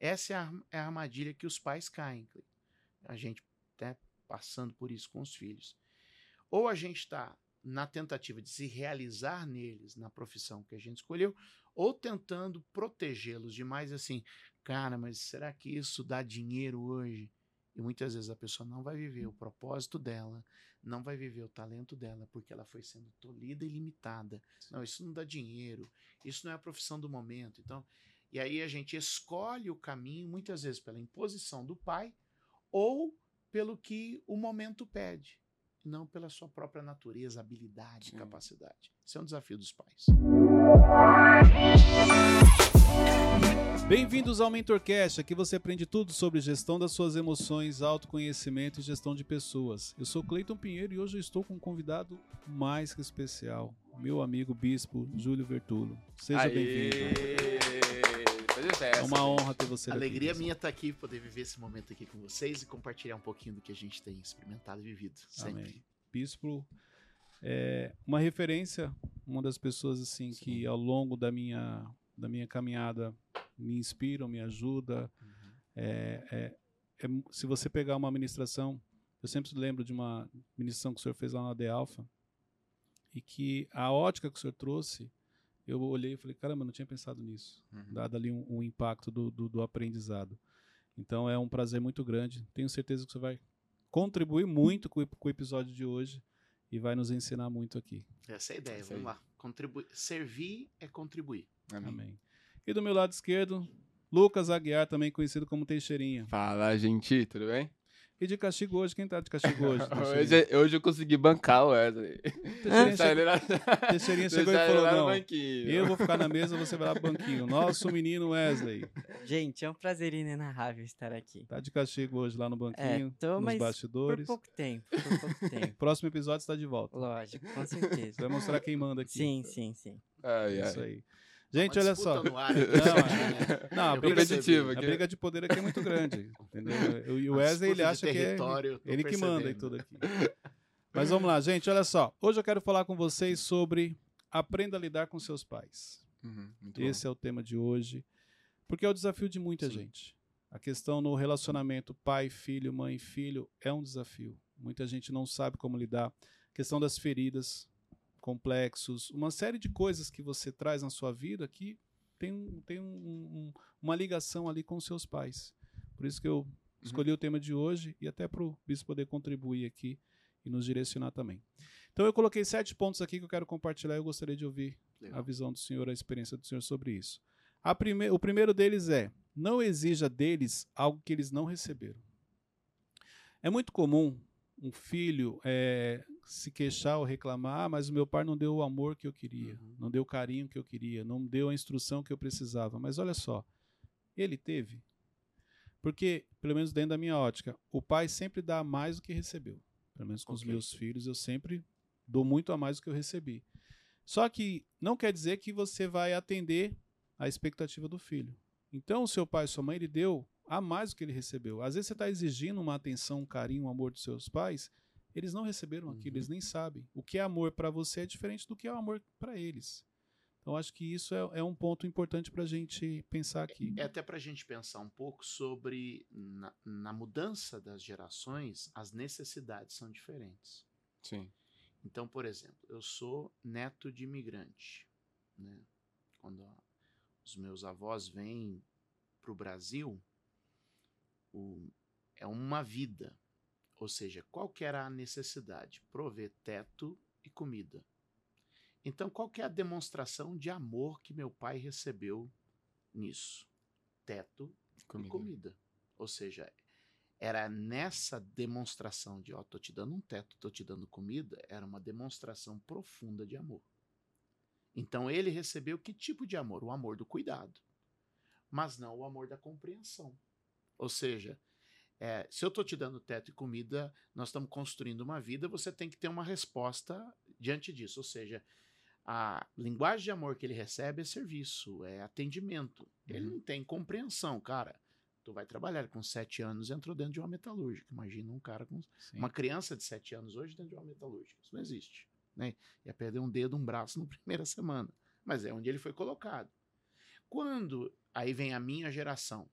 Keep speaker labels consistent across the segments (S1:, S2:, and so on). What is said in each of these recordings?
S1: Essa é a, é a armadilha que os pais caem. A gente até passando por isso com os filhos. Ou a gente está na tentativa de se realizar neles na profissão que a gente escolheu, ou tentando protegê-los demais assim, cara, mas será que isso dá dinheiro hoje? E muitas vezes a pessoa não vai viver o propósito dela, não vai viver o talento dela, porque ela foi sendo tolhida e limitada. Não, isso não dá dinheiro, isso não é a profissão do momento. Então, e aí a gente escolhe o caminho, muitas vezes pela imposição do pai ou pelo que o momento pede não pela sua própria natureza, habilidade, Sim. capacidade. Esse é um desafio dos pais.
S2: Bem-vindos ao MentorCast, aqui você aprende tudo sobre gestão das suas emoções, autoconhecimento e gestão de pessoas. Eu sou Cleiton Pinheiro e hoje eu estou com um convidado mais que especial, meu amigo bispo Júlio Vertulo. Seja bem-vindo. É uma honra ter você
S1: Alegria aqui. minha estar tá aqui, poder viver esse momento aqui com vocês e compartilhar um pouquinho do que a gente tem experimentado e vivido. Sempre. Amém.
S2: Bispo é uma referência, uma das pessoas assim Sim. que ao longo da minha, da minha caminhada me inspiram, me ajuda. Uhum. É, é, é, se você pegar uma ministração, eu sempre lembro de uma ministração que o senhor fez lá na De Alfa, e que a ótica que o senhor trouxe eu olhei e falei, caramba, não tinha pensado nisso, uhum. dado ali um, um impacto do, do, do, aprendizado. Então é um prazer muito grande. Tenho certeza que você vai contribuir muito com, com o episódio de hoje e vai nos ensinar muito aqui.
S1: Essa é a ideia, Essa vamos aí. lá. Contribuir. Servir é contribuir.
S2: Amém. Amém. E do meu lado esquerdo, Lucas Aguiar, também conhecido como Teixeirinha.
S3: Fala, gente, tudo bem?
S2: E de castigo hoje, quem tá de castigo hoje?
S3: hoje, hoje eu consegui bancar o Wesley.
S2: Teixeirinha, chegou, Teixeirinha chegou e falou, não, eu vou ficar na mesa, você vai lá pro banquinho. Nosso menino Wesley.
S4: Gente, é um prazer inenarrável estar aqui.
S2: Tá de castigo hoje lá no banquinho, é, tô, nos bastidores.
S4: por pouco tempo, por pouco tempo.
S2: Próximo episódio está de volta.
S4: Lógico, com certeza. Você
S2: vai mostrar quem manda aqui.
S4: Sim, sim, sim.
S2: Ai, Isso aí. Gente, olha só. Não, é, não, a, briga de, a briga de poder aqui é muito grande. Entendeu? E o Wesley, ele acha que é ele que manda e tudo aqui. Mas vamos lá, gente, olha só. Hoje eu quero falar com vocês sobre aprenda a lidar com seus pais. Uhum, Esse bom. é o tema de hoje. Porque é o desafio de muita Sim. gente. A questão no relacionamento pai-filho, mãe-filho é um desafio. Muita gente não sabe como lidar. A questão das feridas, complexos, uma série de coisas que você traz na sua vida que tem, tem um, um, uma ligação ali com seus pais. Por isso que eu uhum. escolhi uhum. o tema de hoje e até para o Bispo poder contribuir aqui e nos direcionar também. Então eu coloquei sete pontos aqui que eu quero compartilhar e eu gostaria de ouvir Legal. a visão do Senhor, a experiência do Senhor sobre isso. Prime o primeiro deles é: não exija deles algo que eles não receberam. É muito comum um filho é, se queixar ou reclamar, ah, mas o meu pai não deu o amor que eu queria, uhum. não deu o carinho que eu queria, não deu a instrução que eu precisava. Mas olha só, ele teve. Porque, pelo menos dentro da minha ótica, o pai sempre dá mais do que recebeu. Pelo menos com okay. os meus filhos, eu sempre dou muito a mais do que eu recebi. Só que não quer dizer que você vai atender a expectativa do filho. Então, o seu pai e sua mãe, ele deu a mais do que ele recebeu. Às vezes você está exigindo uma atenção, um carinho, um amor dos seus pais, eles não receberam uhum. aquilo, eles nem sabem. O que é amor para você é diferente do que é amor para eles. Então, acho que isso é, é um ponto importante para a gente pensar aqui.
S1: É, é até para a gente pensar um pouco sobre, na, na, mudança das gerações, as necessidades são diferentes.
S3: Sim.
S1: Então, por exemplo, eu sou neto de imigrante. Né? Quando os meus avós vêm para o Brasil, o, é uma vida. Ou seja, qual que era a necessidade? Prover teto e comida. Então, qual que é a demonstração de amor que meu pai recebeu nisso? Teto comida. e comida. Ou seja, era nessa demonstração de, ó, tô te dando um teto, tô te dando comida, era uma demonstração profunda de amor. Então ele recebeu que tipo de amor? O amor do cuidado, mas não o amor da compreensão. Ou seja, é, se eu estou te dando teto e comida, nós estamos construindo uma vida, você tem que ter uma resposta diante disso. Ou seja, a linguagem de amor que ele recebe é serviço, é atendimento. Uhum. Ele não tem compreensão, cara. Tu vai trabalhar com sete anos entrou dentro de uma metalúrgica. Imagina um cara com Sim. uma criança de sete anos hoje dentro de uma metalúrgica. Isso não existe. Né? Ia perder um dedo, um braço na primeira semana. Mas é onde ele foi colocado. Quando aí vem a minha geração,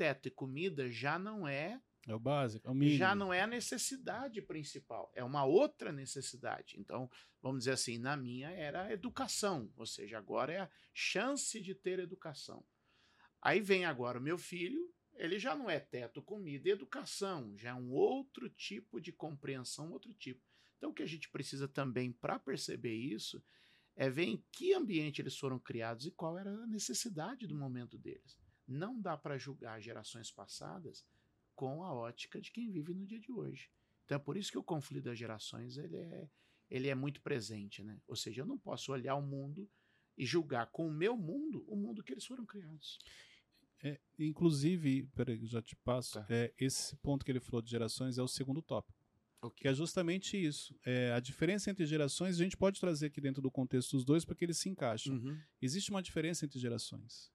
S1: teto e comida já não é
S2: é o básico, é o mínimo.
S1: Já não é a necessidade principal, é uma outra necessidade. Então, vamos dizer assim, na minha era a educação, ou seja, agora é a chance de ter educação. Aí vem agora o meu filho, ele já não é teto, comida e educação, já é um outro tipo de compreensão, outro tipo. Então, o que a gente precisa também para perceber isso é ver em que ambiente eles foram criados e qual era a necessidade do momento deles. Não dá para julgar gerações passadas com a ótica de quem vive no dia de hoje. Então é por isso que o conflito das gerações ele é, ele é muito presente, né? Ou seja, eu não posso olhar o mundo e julgar com o meu mundo o mundo que eles foram criados.
S2: É, inclusive, peraí, já te passo. Tá. É, esse ponto que ele falou de gerações é o segundo tópico. Okay. Que é justamente isso. É, a diferença entre gerações, a gente pode trazer aqui dentro do contexto dos dois para que eles se encaixem. Uhum. Existe uma diferença entre gerações.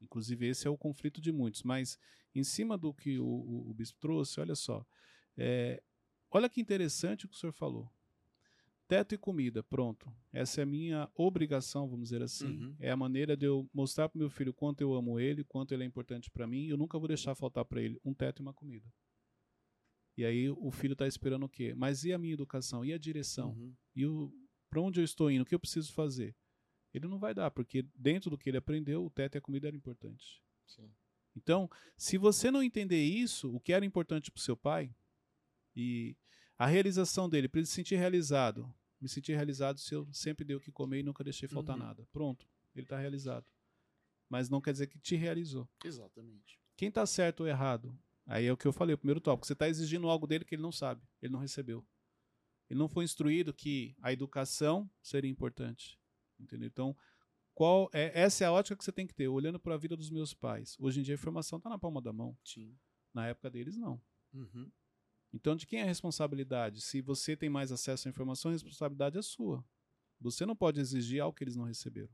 S2: Inclusive, esse é o conflito de muitos. Mas, em cima do que o, o, o bispo trouxe, olha só. É, olha que interessante o que o senhor falou. Teto e comida, pronto. Essa é a minha obrigação, vamos dizer assim. Uhum. É a maneira de eu mostrar para meu filho quanto eu amo ele, quanto ele é importante para mim. Eu nunca vou deixar faltar para ele um teto e uma comida. E aí o filho está esperando o quê? Mas e a minha educação? E a direção? Uhum. E para onde eu estou indo? O que eu preciso fazer? Ele não vai dar, porque dentro do que ele aprendeu, o teto e a comida eram importantes. Sim. Então, se você não entender isso, o que era importante para o seu pai, e a realização dele, para ele se sentir realizado, me sentir realizado se eu sempre dei o que comer e nunca deixei faltar uhum. nada. Pronto, ele está realizado. Mas não quer dizer que te realizou.
S1: Exatamente.
S2: Quem está certo ou errado? Aí é o que eu falei, o primeiro tópico. Você está exigindo algo dele que ele não sabe, ele não recebeu. Ele não foi instruído que a educação seria importante. Entendeu? Então, qual é essa é a ótica que você tem que ter, olhando para a vida dos meus pais. Hoje em dia a informação está na palma da mão.
S1: Sim.
S2: Na época deles, não.
S1: Uhum.
S2: Então, de quem é a responsabilidade? Se você tem mais acesso à informação, a responsabilidade é sua. Você não pode exigir algo que eles não receberam.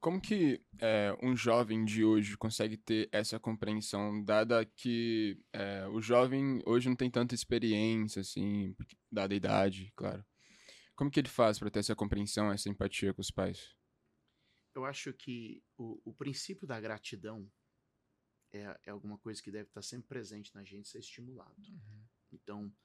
S3: Como que é, um jovem de hoje consegue ter essa compreensão, dada que é, o jovem hoje não tem tanta experiência, assim, dada a idade, claro. Como que ele faz para ter essa compreensão, essa empatia com os pais?
S1: Eu acho que o, o princípio da gratidão é, é, alguma coisa que deve estar sempre presente na gente, ser estimulado. Uhum. Então,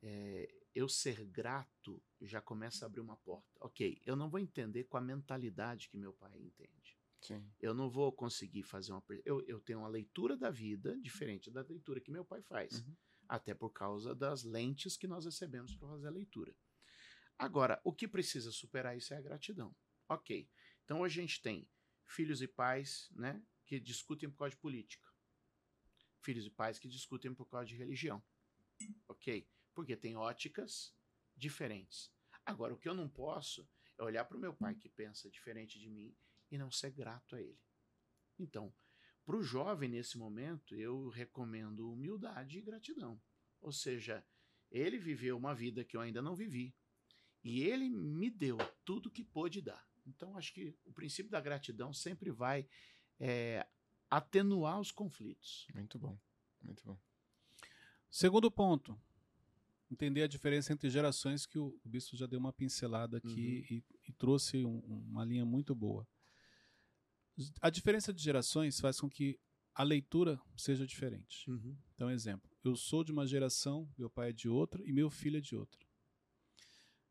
S1: é, eu ser grato já começa a abrir uma porta. Ok, eu não vou entender com a mentalidade que meu pai entende.
S3: Sim.
S1: Eu não vou conseguir fazer uma. Eu, eu tenho uma leitura da vida diferente da leitura que meu pai faz. Uhum. Até por causa das lentes que nós recebemos para fazer a leitura. Agora, o que precisa superar isso é a gratidão. Ok. Então a gente tem filhos e pais né, que discutem por causa de política. Filhos e pais que discutem por causa de religião. Ok. Porque tem óticas diferentes. Agora, o que eu não posso é olhar para o meu pai que pensa diferente de mim e não ser grato a ele. Então, para o jovem nesse momento, eu recomendo humildade e gratidão. Ou seja, ele viveu uma vida que eu ainda não vivi. E ele me deu tudo que pôde dar. Então, acho que o princípio da gratidão sempre vai é, atenuar os conflitos.
S3: Muito bom, muito bom.
S2: Segundo ponto, entender a diferença entre gerações, que o, o bispo já deu uma pincelada aqui uhum. e, e, trouxe um, uma linha muito boa. A diferença de gerações faz com que a leitura seja diferente.
S1: Uhum.
S2: Então, exemplo, eu sou de uma geração, meu pai é de outra e meu filho é de outra.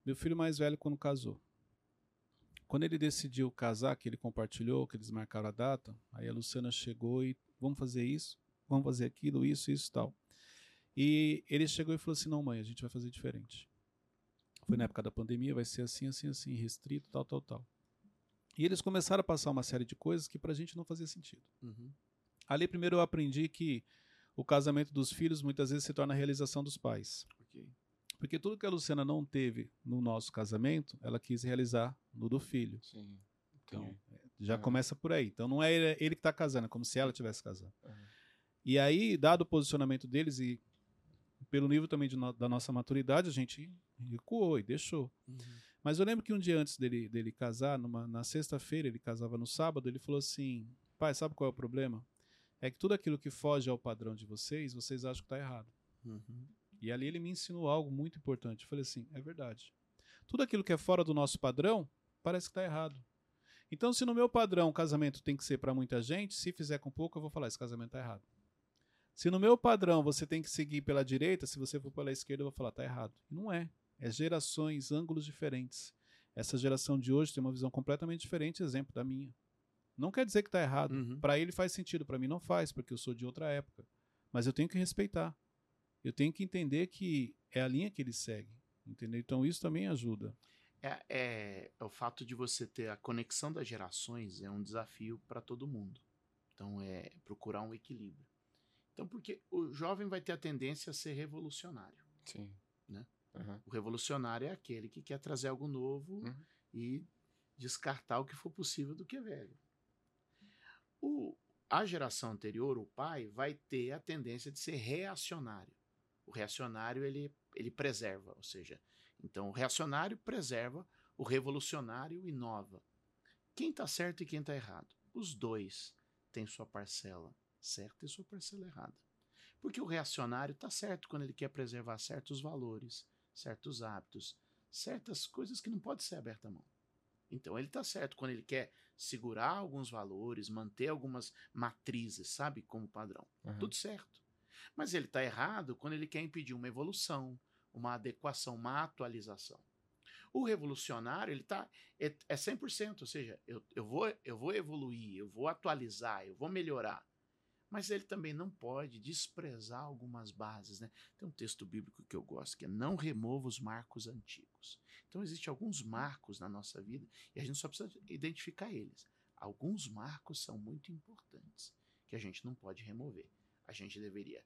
S2: Meu filho mais velho, quando casou, quando ele decidiu casar, que ele compartilhou, que eles marcaram a data, aí a Luciana chegou e vamos fazer isso, vamos fazer aquilo, isso, isso tal. E ele chegou e falou assim: não, mãe, a gente vai fazer diferente. Foi na época da pandemia, vai ser assim, assim, assim, restrito, tal, tal, tal. E eles começaram a passar uma série de coisas que pra gente não fazia sentido.
S1: Uhum.
S2: Ali, primeiro, eu aprendi que o casamento dos filhos muitas vezes se torna a realização dos pais.
S1: Okay.
S2: Porque tudo que a Luciana não teve no nosso casamento, ela quis realizar no do filho.
S3: Sim.
S2: Então, é, já uhum. começa por aí. Então, não é ele, que está casando, é como se ela tivesse casando.
S3: Uhum.
S2: E aí, dado o posicionamento deles e pelo nível também no, da nossa maturidade, a gente recuou e deixou.
S1: Uhum.
S2: Mas eu lembro que um dia antes dele, dele casar, numa, na sexta-feira, ele casava no sábado, ele falou assim: pai, sabe qual é o problema? É que tudo aquilo que foge ao padrão de vocês, vocês acham que está errado.
S1: Uhum.
S2: E ali ele me ensinou algo muito importante. Eu falei assim: é verdade. Tudo aquilo que é fora do nosso padrão parece que está errado. Então, se no meu padrão o casamento tem que ser para muita gente, se fizer com pouco, eu vou falar: esse casamento tá errado. Se no meu padrão você tem que seguir pela direita, se você for pela esquerda, eu vou falar: tá errado. Não é. É gerações, ângulos diferentes. Essa geração de hoje tem uma visão completamente diferente, exemplo da minha. Não quer dizer que está errado. Uhum. Para ele faz sentido, para mim não faz, porque eu sou de outra época. Mas eu tenho que respeitar. Eu tenho que entender que é a linha que ele segue. Entendeu? Então isso também ajuda.
S1: É, é, é o fato de você ter a conexão das gerações é um desafio para todo mundo. Então é procurar um equilíbrio. Então porque o jovem vai ter a tendência a ser revolucionário.
S3: Sim.
S1: Né? Uhum. O revolucionário é aquele que quer trazer algo novo uhum. e descartar o que for possível do que é velho. O, a geração anterior, o pai, vai ter a tendência de ser reacionário. O reacionário ele, ele preserva, ou seja, então o reacionário preserva, o revolucionário inova. Quem está certo e quem está errado? Os dois têm sua parcela certa e sua parcela errada. Porque o reacionário está certo quando ele quer preservar certos valores, certos hábitos, certas coisas que não pode ser aberta a mão. Então ele está certo quando ele quer segurar alguns valores, manter algumas matrizes, sabe, como padrão. Uhum. Tudo certo. Mas ele está errado quando ele quer impedir uma evolução, uma adequação, uma atualização. O revolucionário, ele tá, é, é 100%, ou seja, eu, eu, vou, eu vou evoluir, eu vou atualizar, eu vou melhorar. Mas ele também não pode desprezar algumas bases. Né? Tem um texto bíblico que eu gosto, que é não remova os marcos antigos. Então, existem alguns marcos na nossa vida e a gente só precisa identificar eles. Alguns marcos são muito importantes, que a gente não pode remover. A gente deveria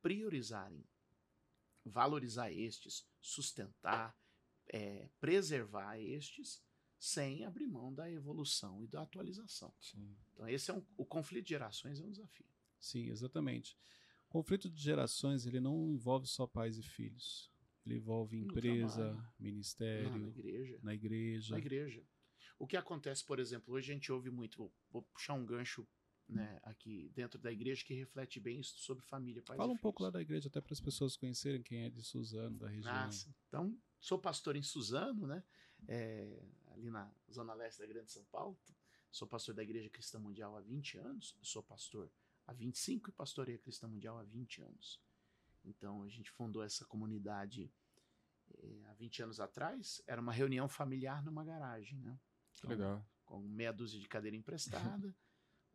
S1: priorizar em valorizar estes, sustentar, é, preservar estes, sem abrir mão da evolução e da atualização.
S3: Sim.
S1: Então esse é um, o conflito de gerações é um desafio.
S2: Sim, exatamente. O conflito de gerações ele não envolve só pais e filhos. Ele envolve empresa, ministério, não,
S1: na igreja.
S2: Na igreja.
S1: Na igreja. O que acontece, por exemplo, hoje a gente ouve muito, vou puxar um gancho né, aqui dentro da igreja que reflete bem sobre família.
S2: Fala um pouco lá da igreja, até para as pessoas conhecerem quem é de Suzano, da região. Ah,
S1: então, sou pastor em Suzano, né? É, ali na zona leste da Grande São Paulo. Sou pastor da Igreja Cristã Mundial há 20 anos. Sou pastor há 25 e pastorei a Cristã Mundial há 20 anos. Então, a gente fundou essa comunidade é, há 20 anos atrás. Era uma reunião familiar numa garagem, né?
S3: Então, Legal.
S1: Com meia dúzia de cadeira emprestada.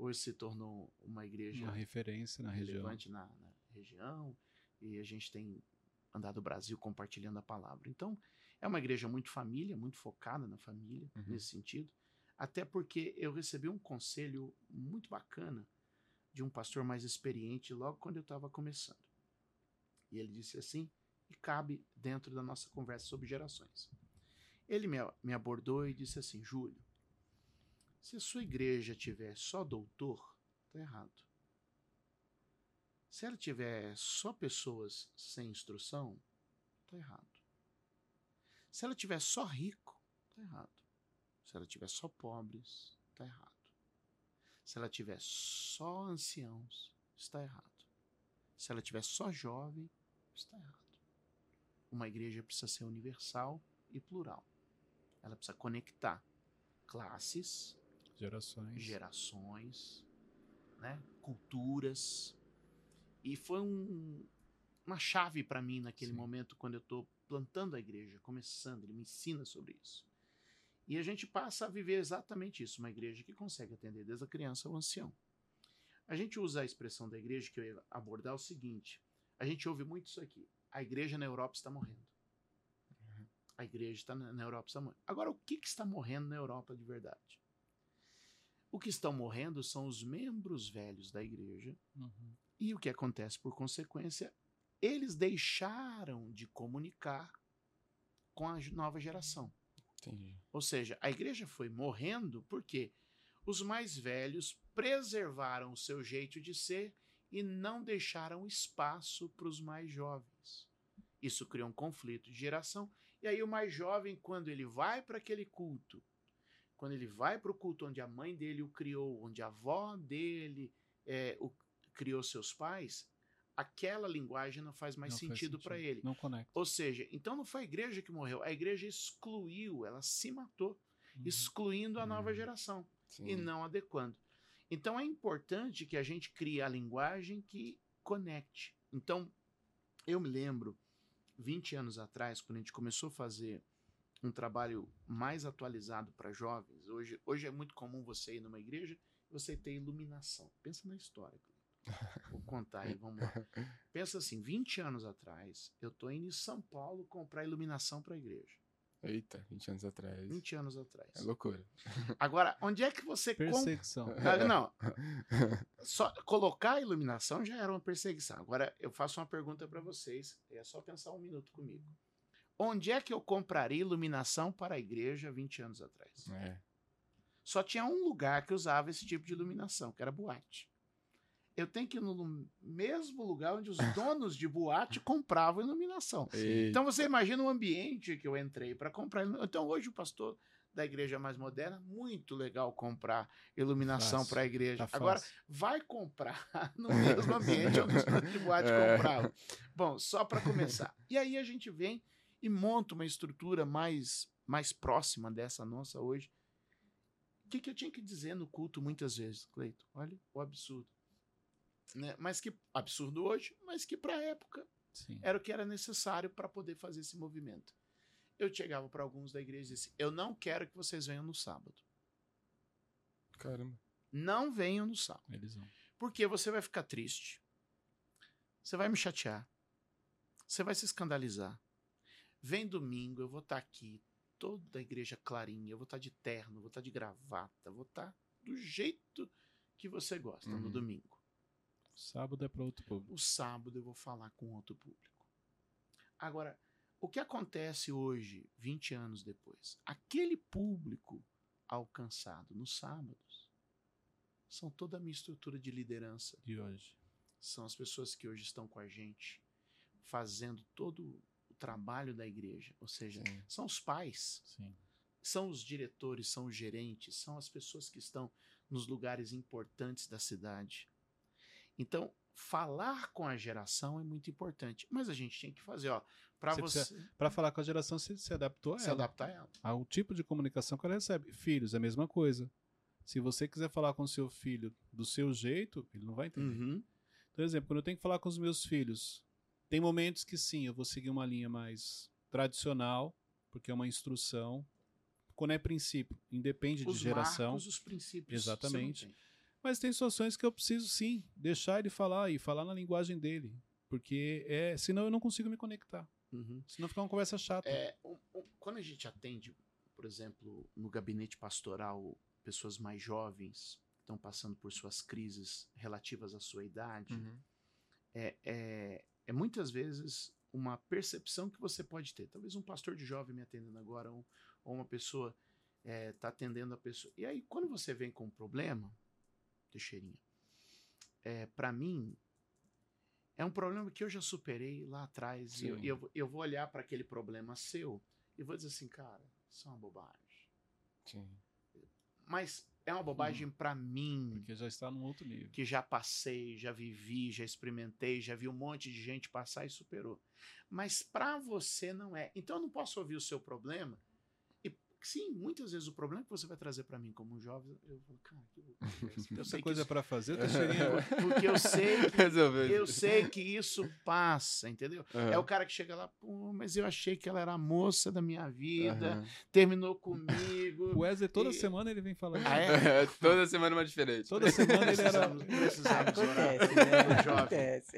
S1: Hoje se tornou uma igreja
S2: uma referência na
S1: relevante região. Na, na região e a gente tem andado o Brasil compartilhando a palavra. Então, é uma igreja muito família, muito focada na família, uhum. nesse sentido. Até porque eu recebi um conselho muito bacana de um pastor mais experiente logo quando eu estava começando. E ele disse assim, e cabe dentro da nossa conversa sobre gerações. Ele me, me abordou e disse assim: Júlio, se a sua igreja tiver só doutor, tá errado. Se ela tiver só pessoas sem instrução, tá errado. Se ela tiver só rico, tá errado. Se ela tiver só pobres, tá errado. Se ela tiver só anciãos, está errado. Se ela tiver só jovem, está errado. Uma igreja precisa ser universal e plural. Ela precisa conectar classes,
S2: Gerações.
S1: Gerações, né? culturas. E foi um, uma chave para mim naquele Sim. momento, quando eu estou plantando a igreja, começando, ele me ensina sobre isso. E a gente passa a viver exatamente isso, uma igreja que consegue atender desde a criança ao ancião. A gente usa a expressão da igreja que eu ia abordar o seguinte: a gente ouve muito isso aqui. A igreja na Europa está morrendo. Uhum. A igreja está na, na Europa está morrendo. Agora, o que, que está morrendo na Europa de verdade? O que estão morrendo são os membros velhos da igreja. Uhum. E o que acontece por consequência? Eles deixaram de comunicar com a nova geração.
S3: Entendi.
S1: Ou seja, a igreja foi morrendo porque os mais velhos preservaram o seu jeito de ser e não deixaram espaço para os mais jovens. Isso criou um conflito de geração. E aí, o mais jovem, quando ele vai para aquele culto quando ele vai para o culto onde a mãe dele o criou, onde a avó dele é, o, criou seus pais, aquela linguagem não faz mais não sentido para ele.
S2: Não conecta.
S1: Ou seja, então não foi a igreja que morreu, a igreja excluiu, ela se matou. excluindo a nova uhum. geração Sim. e não adequando. Então é importante que a gente crie a linguagem que conecte. Então, eu me lembro, 20 anos atrás, quando a gente começou a fazer um trabalho mais atualizado para jovens, hoje, hoje é muito comum você ir numa igreja e você ter iluminação. Pensa na história. Vou contar aí, vamos lá. Pensa assim, 20 anos atrás, eu tô indo em São Paulo comprar iluminação para a igreja.
S3: Eita, 20 anos atrás.
S1: 20 anos atrás.
S3: É loucura.
S1: Agora, onde é que você...
S2: Perseguição. Com...
S1: Ah, não, só colocar a iluminação já era uma perseguição. Agora, eu faço uma pergunta para vocês, é só pensar um minuto comigo. Onde é que eu compraria iluminação para a igreja 20 anos atrás?
S3: É.
S1: Só tinha um lugar que usava esse tipo de iluminação, que era boate eu tenho que ir no mesmo lugar onde os donos de boate compravam iluminação. Eita. Então você imagina o ambiente que eu entrei para comprar. Então hoje o pastor da igreja mais moderna, muito legal comprar iluminação para a igreja. Tá Agora, vai comprar no mesmo ambiente onde os donos de boate é. compravam. Bom, só para começar. E aí a gente vem e monta uma estrutura mais, mais próxima dessa nossa hoje. O que, que eu tinha que dizer no culto muitas vezes, Cleito? Olha o absurdo né? Mas que absurdo hoje, mas que para a época Sim. era o que era necessário para poder fazer esse movimento. Eu chegava para alguns da igreja e disse: Eu não quero que vocês venham no sábado.
S3: Caramba.
S1: Não venham no sábado.
S2: Eles vão.
S1: Porque você vai ficar triste. Você vai me chatear. Você vai se escandalizar. Vem domingo, eu vou estar tá aqui, toda a igreja clarinha, eu vou estar tá de terno, vou estar tá de gravata, vou estar do jeito que você gosta uhum. no domingo.
S2: Sábado é para outro público.
S1: O sábado eu vou falar com outro público. Agora, o que acontece hoje, 20 anos depois? Aquele público alcançado nos sábados são toda a minha estrutura de liderança.
S2: De hoje.
S1: São as pessoas que hoje estão com a gente, fazendo todo o trabalho da igreja. Ou seja, Sim. são os pais.
S2: Sim.
S1: São os diretores, são os gerentes, são as pessoas que estão nos lugares importantes da cidade. Então, falar com a geração é muito importante. Mas a gente tem que fazer, ó, para você.
S2: você... Para falar com a geração, você se adaptou a
S1: se
S2: ela.
S1: Se adaptar a ela.
S2: Ao tipo de comunicação que ela recebe. Filhos, é a mesma coisa. Se você quiser falar com seu filho do seu jeito, ele não vai entender.
S1: Uhum.
S2: Por exemplo, quando eu tenho que falar com os meus filhos, tem momentos que sim, eu vou seguir uma linha mais tradicional, porque é uma instrução. Quando é princípio, independe
S1: os
S2: de geração.
S1: Marcos, os princípios.
S2: Exatamente. Mas tem situações que eu preciso sim deixar ele falar e falar na linguagem dele. Porque é, senão eu não consigo me conectar.
S1: Uhum.
S2: Senão fica uma conversa chata.
S1: É, um, um, quando a gente atende, por exemplo, no gabinete pastoral, pessoas mais jovens que estão passando por suas crises relativas à sua idade,
S3: uhum.
S1: é, é, é, muitas vezes uma percepção que você pode ter. Talvez um pastor de jovem me atendendo agora, ou, ou uma pessoa está é, tá atendendo a pessoa. E aí, quando você vem com um problema, Teixeirinha. É, para mim, é um problema que eu já superei lá atrás. E eu, eu, eu, vou olhar para aquele problema seu e vou dizer assim, cara, isso é uma bobagem.
S3: Sim.
S1: Mas é uma bobagem hum. para mim.
S2: Porque já está num outro nível.
S1: Que já passei, já vivi, já experimentei, já vi um monte de gente passar e superou. Mas para você não é. Então eu não posso ouvir o seu problema sim, muitas vezes o problema que você vai trazer para mim como jovem, eu falo, cara, que
S2: eu sei coisa
S1: isso...
S2: para fazer,
S1: porque eu sei que eu sei que isso passa, entendeu? Uhum. É o cara que chega lá, pô, mas eu achei que ela era a moça da minha vida, uhum. terminou comigo.
S2: O Wesley toda e... semana ele vem falando.
S3: Ah, é? toda semana uma diferente.
S2: Toda semana ele era
S1: precisamos acontece, né? Acontece.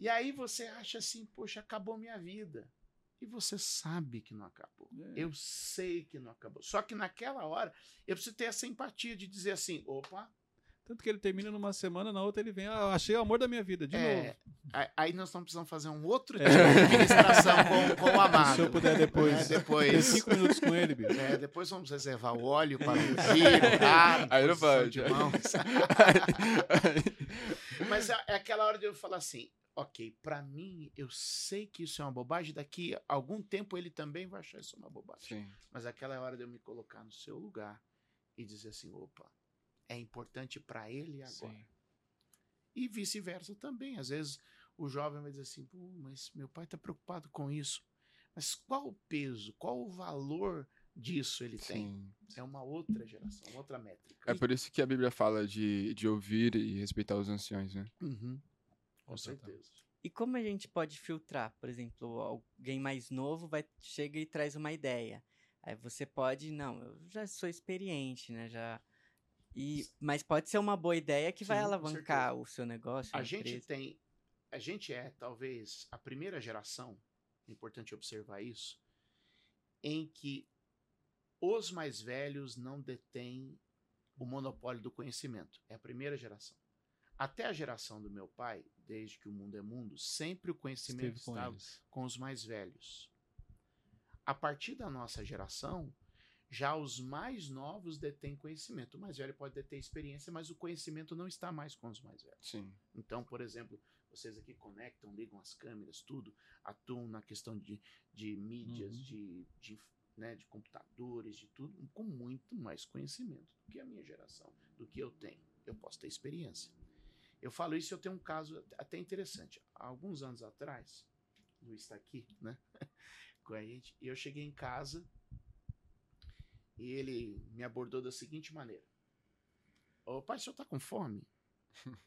S1: E aí você acha assim, poxa, acabou minha vida. E você sabe que não acabou. É. Eu sei que não acabou. Só que naquela hora, eu preciso ter essa empatia de dizer assim: opa.
S2: Tanto que ele termina numa semana, na outra ele vem, ah, achei o amor da minha vida, de é, novo.
S1: Aí nós estamos precisando fazer um outro tipo é. de administração com, com o amado.
S2: Se eu puder depois.
S1: É, depois. Ter
S2: cinco minutos com ele, bicho.
S1: É, depois vamos reservar o óleo para o giro, tá?
S3: Aí não pode.
S1: Mas é, é aquela hora de eu falar assim: ok, para mim, eu sei que isso é uma bobagem, daqui a algum tempo ele também vai achar isso uma bobagem.
S3: Sim.
S1: Mas aquela é a hora de eu me colocar no seu lugar e dizer assim, opa, é importante para ele agora. Sim. E vice-versa também. Às vezes o jovem vai dizer assim, Pô, mas meu pai está preocupado com isso. Mas qual o peso, qual o valor disso ele Sim. tem. É uma outra geração, uma outra métrica.
S3: É por isso que a Bíblia fala de, de ouvir e respeitar os anciões, né?
S1: Uhum. Com certeza.
S4: E como a gente pode filtrar? Por exemplo, alguém mais novo vai chega e traz uma ideia. Aí você pode, não, eu já sou experiente, né? Já e mas pode ser uma boa ideia que Sim, vai alavancar o seu negócio.
S1: A, gente tem, a gente é talvez a primeira geração, é importante observar isso, em que os mais velhos não detêm o monopólio do conhecimento. É a primeira geração. Até a geração do meu pai, desde que o mundo é mundo, sempre o conhecimento Esteve estava com, com os mais velhos. A partir da nossa geração, já os mais novos detêm conhecimento. O mais velho pode deter experiência, mas o conhecimento não está mais com os mais velhos.
S3: Sim.
S1: Então, por exemplo, vocês aqui conectam, ligam as câmeras, tudo, atuam na questão de, de mídias, uhum. de, de, né, de computadores, de tudo, com muito mais conhecimento do que a minha geração, do que eu tenho. Eu posso ter experiência. Eu falo isso, eu tenho um caso até interessante. Há alguns anos atrás, Luiz está aqui, né? Com a gente, e eu cheguei em casa e ele me abordou da seguinte maneira: Ô pai, o senhor tá com fome?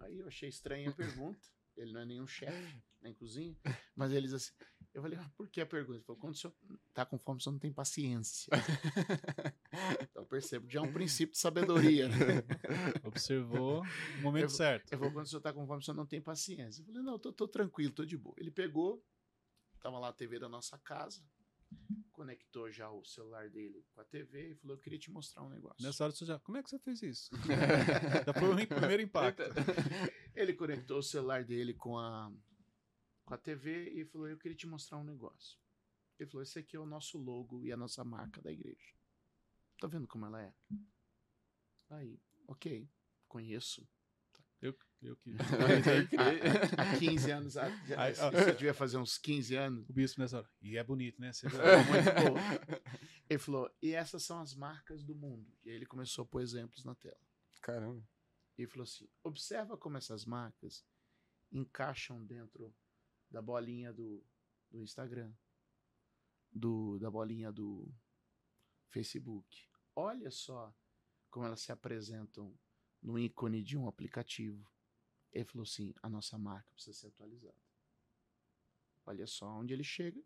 S1: Aí eu achei estranha a pergunta. Ele não é nenhum chefe, nem cozinha. Mas ele diz assim: Eu falei, ah, por que a pergunta? Ele falou: Quando o senhor tá com fome, o senhor não tem paciência. então eu percebo já é um princípio de sabedoria. Né?
S2: Observou o momento
S1: eu,
S2: certo.
S1: Eu falei: Quando o senhor tá com fome, o senhor não tem paciência. Eu falei: Não, tô, tô tranquilo, tô de boa. Ele pegou, tava lá a TV da nossa casa, conectou já o celular dele com a TV e falou: Eu queria te mostrar um negócio.
S2: Nessa hora você já. Como é que você fez isso? já foi o primeiro impacto.
S1: Ele conectou o celular dele com a, com a TV e falou: Eu queria te mostrar um negócio. Ele falou: Esse aqui é o nosso logo e a nossa marca da igreja. Tá vendo como ela é? Aí, ok, conheço.
S2: Eu, eu que.
S1: há, há 15 anos. Há, Aí, ó, isso devia fazer uns 15 anos.
S2: O bispo nessa hora. E é bonito, né? Você
S1: é muito. Ele falou: e essas são as marcas do mundo. E aí ele começou a pôr exemplos na tela.
S3: Caramba.
S1: E ele falou assim: observa como essas marcas encaixam dentro da bolinha do, do Instagram, do, da bolinha do Facebook. Olha só como elas se apresentam no ícone de um aplicativo. Ele falou assim: a nossa marca precisa ser atualizada. Olha só onde ele chega.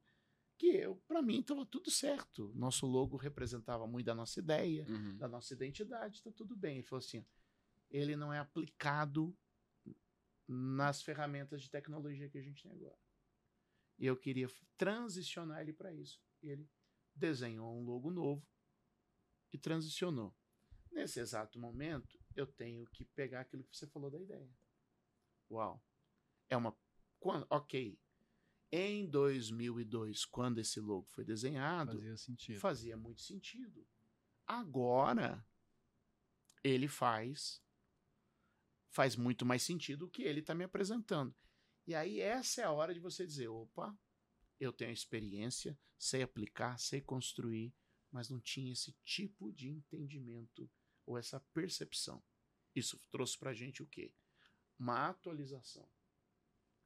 S1: Que eu, para mim, estava tudo certo. Nosso logo representava muito da nossa ideia, uhum. da nossa identidade, está tudo bem. Ele falou assim: ele não é aplicado nas ferramentas de tecnologia que a gente tem agora. E eu queria transicionar ele para isso. Ele desenhou um logo novo e transicionou. Nesse exato momento, eu tenho que pegar aquilo que você falou da ideia. Uau. É uma. Quando, ok. Em 2002, quando esse logo foi desenhado,
S2: fazia sentido.
S1: Fazia muito sentido. Agora, ele faz faz muito mais sentido o que ele está me apresentando. E aí essa é a hora de você dizer, opa, eu tenho experiência, sei aplicar, sei construir, mas não tinha esse tipo de entendimento ou essa percepção. Isso trouxe para a gente o quê? Uma atualização.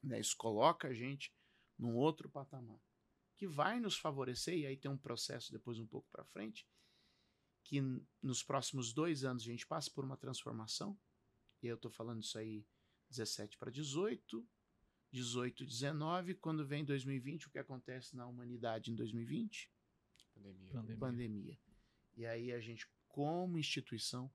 S1: Né? Isso coloca a gente num outro patamar que vai nos favorecer, e aí tem um processo depois um pouco para frente, que nos próximos dois anos a gente passa por uma transformação, e eu estou falando isso aí 17 para 18, 18, 19, quando vem 2020, o que acontece na humanidade em 2020?
S3: Pandemia.
S1: Pandemia. Pandemia. E aí a gente como instituição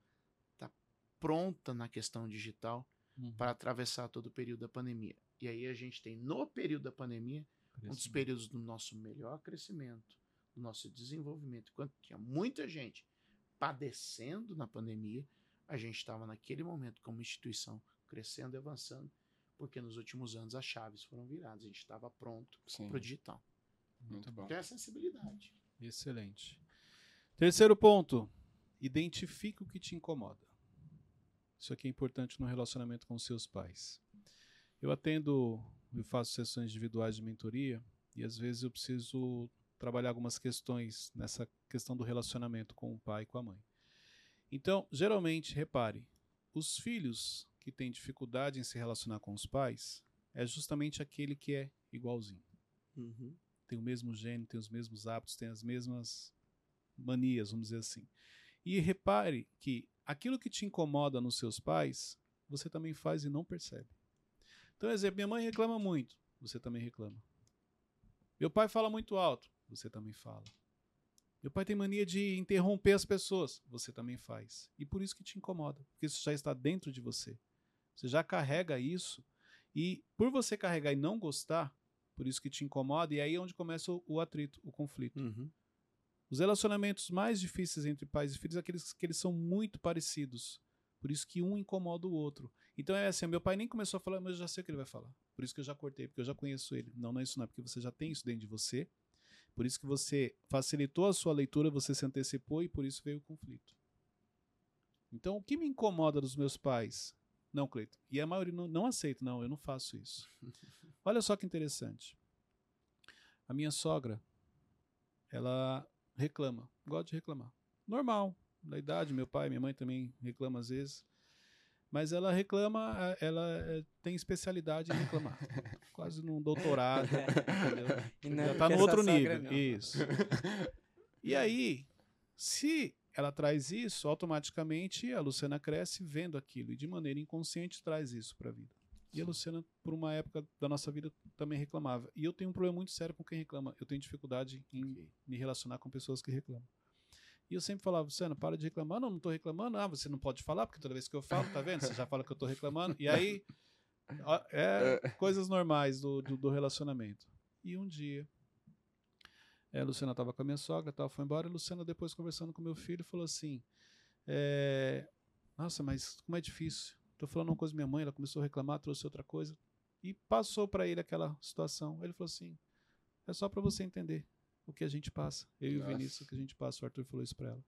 S1: está pronta na questão digital uhum. para atravessar todo o período da pandemia. E aí a gente tem no período da pandemia um dos períodos do nosso melhor crescimento, do nosso desenvolvimento. Enquanto tinha muita gente padecendo na pandemia, a gente estava naquele momento como instituição crescendo e avançando, porque nos últimos anos as chaves foram viradas, a gente estava pronto para o digital.
S3: Muito bom.
S1: Tem a sensibilidade.
S2: Excelente. Terceiro ponto, Identifique o que te incomoda. Isso aqui é importante no relacionamento com seus pais. Eu atendo e faço sessões individuais de mentoria e às vezes eu preciso trabalhar algumas questões nessa questão do relacionamento com o pai e com a mãe. Então, geralmente, repare, os filhos que têm dificuldade em se relacionar com os pais é justamente aquele que é igualzinho.
S1: Uhum.
S2: Tem o mesmo gênio, tem os mesmos hábitos, tem as mesmas manias, vamos dizer assim. E repare que aquilo que te incomoda nos seus pais, você também faz e não percebe. Então, exemplo, minha mãe reclama muito, você também reclama. Meu pai fala muito alto, você também fala. Meu pai tem mania de interromper as pessoas, você também faz. E por isso que te incomoda, porque isso já está dentro de você. Você já carrega isso e por você carregar e não gostar, por isso que te incomoda, e aí é onde começa o, o atrito, o conflito. Uhum. Os relacionamentos mais difíceis entre pais e filhos são aqueles que eles são muito parecidos. Por isso que um incomoda o outro. Então é assim, meu pai nem começou a falar, mas eu já sei o que ele vai falar. Por isso que eu já cortei, porque eu já conheço ele. Não, não é isso não, é porque você já tem isso dentro de você. Por isso que você facilitou a sua leitura, você se antecipou e por isso veio o conflito. Então, o que me incomoda dos meus pais? Não, Cleiton. E a maioria não, não aceita, não, eu não faço isso. Olha só que interessante. A minha sogra, ela reclama, gosta de reclamar. Normal, da idade, meu pai, minha mãe também reclama às vezes. Mas ela reclama, ela eh, tem especialidade em reclamar. Quase num doutorado. entendeu? Já está no outro nível. Não. Isso. E aí, se ela traz isso, automaticamente a Luciana cresce vendo aquilo e de maneira inconsciente traz isso para a vida. E a Luciana, por uma época da nossa vida, também reclamava. E eu tenho um problema muito sério com quem reclama. Eu tenho dificuldade em me relacionar com pessoas que reclamam. E eu sempre falava, Luciana, para de reclamar. Não, não estou reclamando. Ah, você não pode falar, porque toda vez que eu falo, tá vendo? Você já fala que eu estou reclamando. E aí, é, é coisas normais do, do, do relacionamento. E um dia, é, a Luciana estava com a minha sogra, tal, foi embora. E a Luciana, depois conversando com meu filho, falou assim: é, Nossa, mas como é difícil. Estou falando uma coisa com minha mãe, ela começou a reclamar, trouxe outra coisa. E passou para ele aquela situação. Ele falou assim: É só para você entender o que a gente passa. Eu Nossa. e o Vinícius, o que a gente passa. O Arthur falou isso para ela.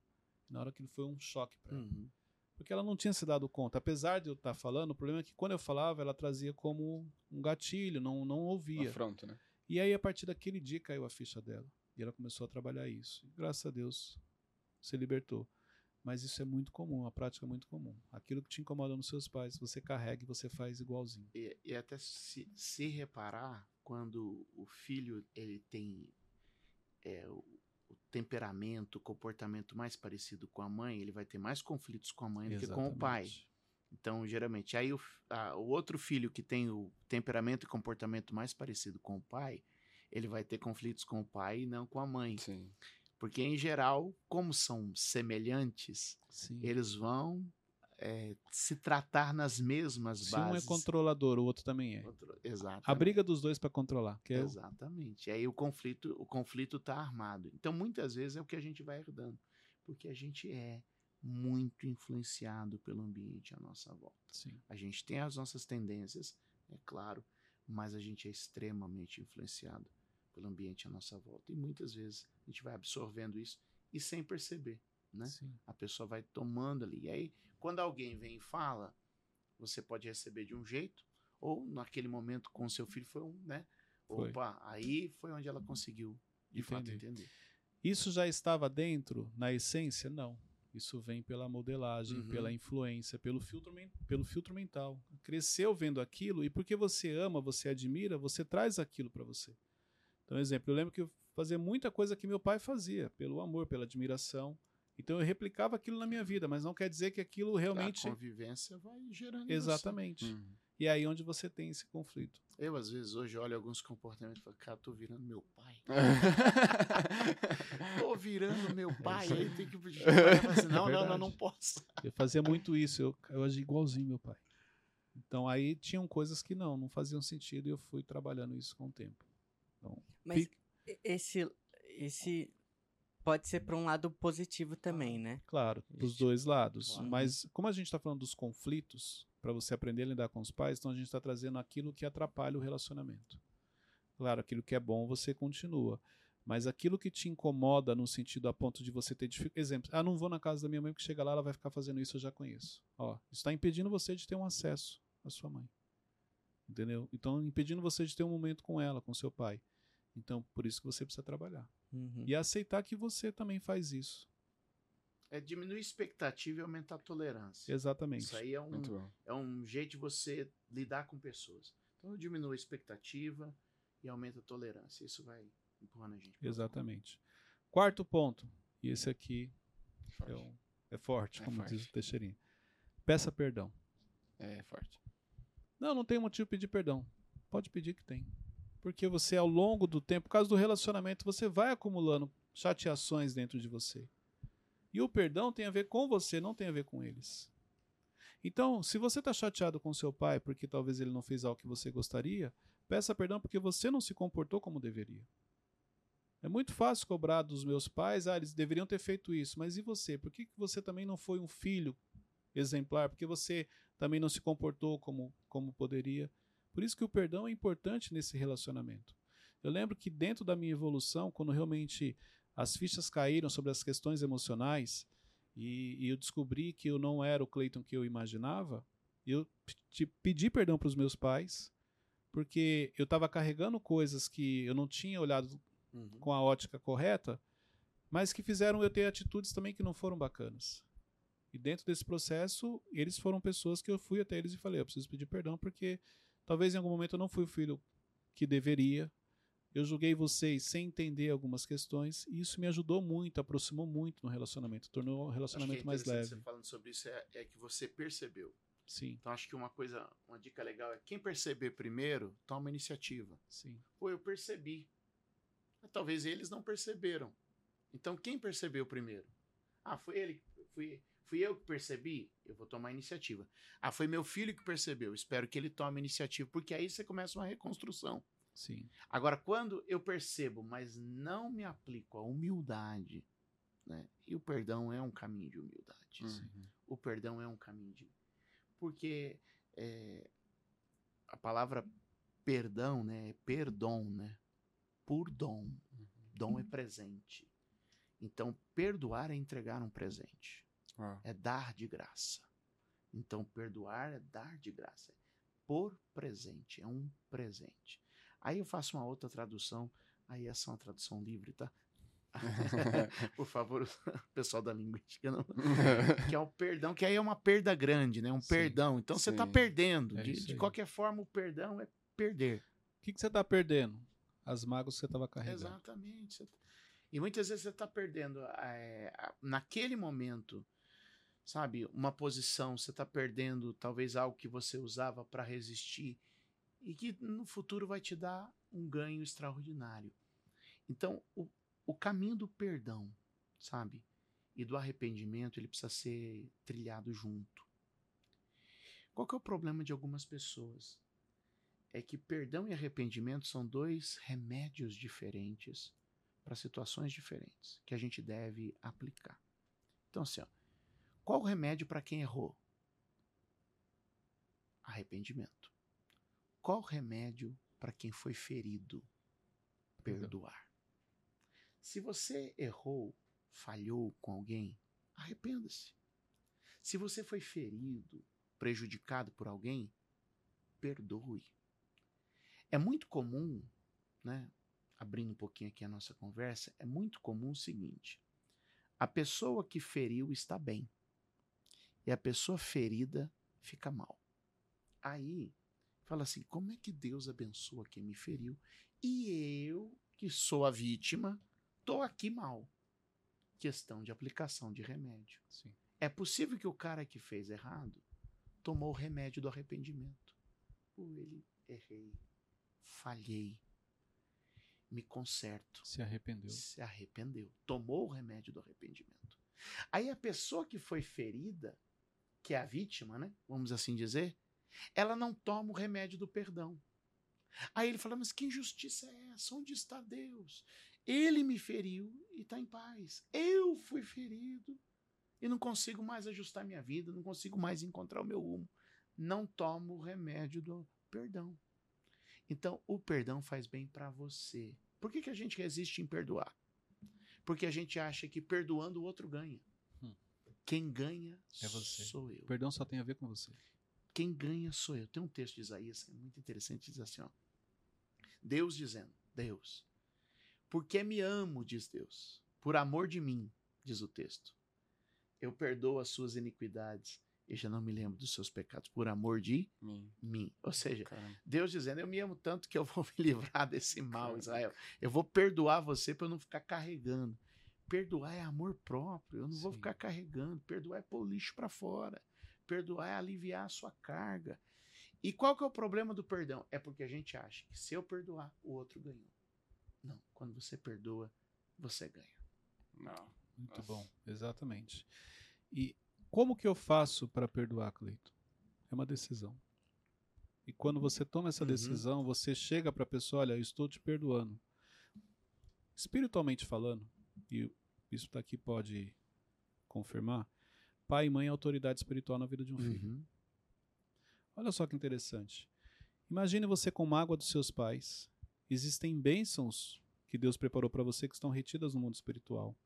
S2: Na hora que foi um choque para ela. Uhum. Porque ela não tinha se dado conta. Apesar de eu estar tá falando, o problema é que quando eu falava, ela trazia como um gatilho, não, não ouvia.
S3: Afronto, né?
S2: E aí, a partir daquele dia, caiu a ficha dela. E ela começou a trabalhar isso. E, graças a Deus, se libertou. Mas isso é muito comum, a prática é muito comum. Aquilo que te incomoda nos seus pais, você carrega e você faz igualzinho.
S1: E, e até se, se reparar, quando o filho ele tem é, o, o, temperamento, o comportamento mais parecido com a mãe, ele vai ter mais conflitos com a mãe Exatamente. do que com o pai. Então, geralmente, aí o, a, o outro filho que tem o temperamento e comportamento mais parecido com o pai, ele vai ter conflitos com o pai e não com a mãe.
S3: Sim.
S1: Porque, em geral, como são semelhantes, Sim. eles vão é, se tratar nas mesmas
S2: se
S1: bases.
S2: Se um é controlador, o outro também é. Outro,
S1: exatamente.
S2: A briga dos dois para controlar.
S1: É exatamente. O... Aí o conflito o conflito está armado. Então, muitas vezes é o que a gente vai herdando. Porque a gente é muito influenciado pelo ambiente à nossa volta.
S2: Sim.
S1: A gente tem as nossas tendências, é claro, mas a gente é extremamente influenciado pelo ambiente à nossa volta. E muitas vezes a gente vai absorvendo isso e sem perceber. Né? A pessoa vai tomando ali. E aí, quando alguém vem e fala, você pode receber de um jeito, ou naquele momento com seu filho foi um, né? Foi. Opa, aí foi onde ela conseguiu de Entendi. fato entender.
S2: Isso já estava dentro na essência? Não. Isso vem pela modelagem, uhum. pela influência, pelo filtro, pelo filtro mental. Cresceu vendo aquilo e porque você ama, você admira, você traz aquilo para você. Então, exemplo, eu lembro que eu fazia muita coisa que meu pai fazia, pelo amor, pela admiração. Então eu replicava aquilo na minha vida, mas não quer dizer que aquilo realmente.
S1: A convivência vai gerando
S2: Exatamente. Uhum. E aí onde você tem esse conflito.
S1: Eu, às vezes, hoje olho alguns comportamentos e falo, cara, tô virando meu pai. tô virando meu pai. aí tem que. Assim, não, é não, não, não posso.
S2: Eu fazia muito isso, eu, eu agia igualzinho meu pai. Então aí tinham coisas que não, não faziam sentido e eu fui trabalhando isso com o tempo. Então,
S4: Mas fica... esse, esse pode ser para um lado positivo também, né?
S2: Claro, dos dois lados. Claro. Mas como a gente está falando dos conflitos, para você aprender a lidar com os pais, então a gente está trazendo aquilo que atrapalha o relacionamento. Claro, aquilo que é bom você continua. Mas aquilo que te incomoda no sentido a ponto de você ter dificuldade. Exemplo, ah, não vou na casa da minha mãe porque chega lá, ela vai ficar fazendo isso, eu já conheço. Ó, está impedindo você de ter um acesso à sua mãe. Entendeu? Então, impedindo você de ter um momento com ela, com seu pai. Então, por isso que você precisa trabalhar. Uhum. E aceitar que você também faz isso.
S1: É diminuir a expectativa e aumentar a tolerância.
S2: Exatamente.
S1: Isso aí é um, é um jeito de você lidar com pessoas. Então, diminui a expectativa e aumenta a tolerância. Isso vai empurrando a gente.
S2: Exatamente. Quarto ponto. E esse aqui forte. É, um, é, forte, é como forte. diz o Teixeirinho. Peça perdão.
S3: É forte.
S2: Não, não tem motivo de pedir perdão. Pode pedir que tem. Porque você, ao longo do tempo, por causa do relacionamento, você vai acumulando chateações dentro de você. E o perdão tem a ver com você, não tem a ver com eles. Então, se você está chateado com seu pai porque talvez ele não fez algo que você gostaria, peça perdão porque você não se comportou como deveria. É muito fácil cobrar dos meus pais, ah, eles deveriam ter feito isso, mas e você? Por que você também não foi um filho exemplar? Porque você também não se comportou como, como poderia? Por isso que o perdão é importante nesse relacionamento. Eu lembro que dentro da minha evolução, quando realmente as fichas caíram sobre as questões emocionais e, e eu descobri que eu não era o Cleiton que eu imaginava, eu pedi perdão para os meus pais, porque eu estava carregando coisas que eu não tinha olhado uhum. com a ótica correta, mas que fizeram eu ter atitudes também que não foram bacanas. E dentro desse processo, eles foram pessoas que eu fui até eles e falei: eu preciso pedir perdão porque talvez em algum momento eu não fui o filho que deveria. Eu julguei vocês sem entender algumas questões e isso me ajudou muito, aproximou muito no relacionamento, tornou o relacionamento mais leve. Você
S1: falando sobre isso é, é que você percebeu.
S2: Sim.
S1: Então acho que uma coisa, uma dica legal é quem perceber primeiro, toma iniciativa.
S2: Sim.
S1: Pô, eu percebi. Talvez eles não perceberam. Então quem percebeu primeiro? Ah, foi ele, fui, fui eu que percebi? Eu vou tomar iniciativa. Ah, foi meu filho que percebeu. Espero que ele tome iniciativa, porque aí você começa uma reconstrução.
S2: Sim.
S1: Agora, quando eu percebo, mas não me aplico a humildade, né? E o perdão é um caminho de humildade. Uhum. O perdão é um caminho de. Porque é, a palavra perdão, né? É perdão, né? por dom. Uhum. Dom é presente. Então, perdoar é entregar um presente. Ah. É dar de graça. Então, perdoar é dar de graça. É por presente. É um presente. Aí eu faço uma outra tradução. Aí essa é uma tradução livre, tá? por favor, pessoal da linguística, não. que é o perdão, que aí é uma perda grande, né? Um sim, perdão. Então você está perdendo. É de, de qualquer forma, o perdão é perder.
S2: O que, que você está perdendo? as mágoas que você estava carregando.
S1: Exatamente. E muitas vezes você está perdendo é, naquele momento, sabe, uma posição, você está perdendo talvez algo que você usava para resistir e que no futuro vai te dar um ganho extraordinário. Então, o, o caminho do perdão, sabe, e do arrependimento, ele precisa ser trilhado junto. Qual que é o problema de algumas pessoas? é que perdão e arrependimento são dois remédios diferentes para situações diferentes que a gente deve aplicar. Então, assim, ó, qual o remédio para quem errou? Arrependimento. Qual o remédio para quem foi ferido? Perdoar. Se você errou, falhou com alguém, arrependa-se. Se você foi ferido, prejudicado por alguém, perdoe. É muito comum, né, abrindo um pouquinho aqui a nossa conversa, é muito comum o seguinte: a pessoa que feriu está bem e a pessoa ferida fica mal. Aí fala assim: como é que Deus abençoa quem me feriu e eu, que sou a vítima, tô aqui mal? Questão de aplicação de remédio.
S2: Sim.
S1: É possível que o cara que fez errado tomou o remédio do arrependimento. Pô, ele errei, falhei, me conserto.
S2: Se arrependeu.
S1: Se arrependeu. Tomou o remédio do arrependimento. Aí a pessoa que foi ferida, que é a vítima, né? Vamos assim dizer, ela não toma o remédio do perdão. Aí ele fala: Mas que injustiça é essa? Onde está Deus? Ele me feriu e está em paz. Eu fui ferido e não consigo mais ajustar minha vida, não consigo mais encontrar o meu rumo. Não tomo o remédio do perdão. Então, o perdão faz bem para você. Por que, que a gente resiste em perdoar? Porque a gente acha que perdoando o outro ganha. Quem ganha é você. sou eu.
S2: Perdão só tem a ver com você.
S1: Quem ganha sou eu. Tem um texto de Isaías que é muito interessante, diz assim, ó. Deus dizendo, Deus, porque me amo, diz Deus, por amor de mim, diz o texto. Eu perdoo as suas iniquidades e já não me lembro dos seus pecados, por amor de mim. mim. Ou seja, Caramba. Deus dizendo: Eu me amo tanto que eu vou me livrar desse mal, Caramba. Israel. Eu vou perdoar você para eu não ficar carregando. Perdoar é amor próprio. Eu não Sim. vou ficar carregando. Perdoar é pôr o lixo para fora. Perdoar é aliviar a sua carga. E qual que é o problema do perdão? É porque a gente acha que se eu perdoar, o outro ganhou. Não. Quando você perdoa, você ganha.
S2: Não. Muito Nossa. bom. Exatamente. E como que eu faço para perdoar, Cleito? É uma decisão. E quando você toma essa uhum. decisão, você chega para a pessoa, olha, eu estou te perdoando. Espiritualmente falando, e isso daqui pode confirmar, pai e mãe é autoridade espiritual na vida de um uhum. filho. Olha só que interessante. Imagine você com mágoa dos seus pais. Existem bênçãos que Deus preparou para você que estão retidas no mundo espiritual.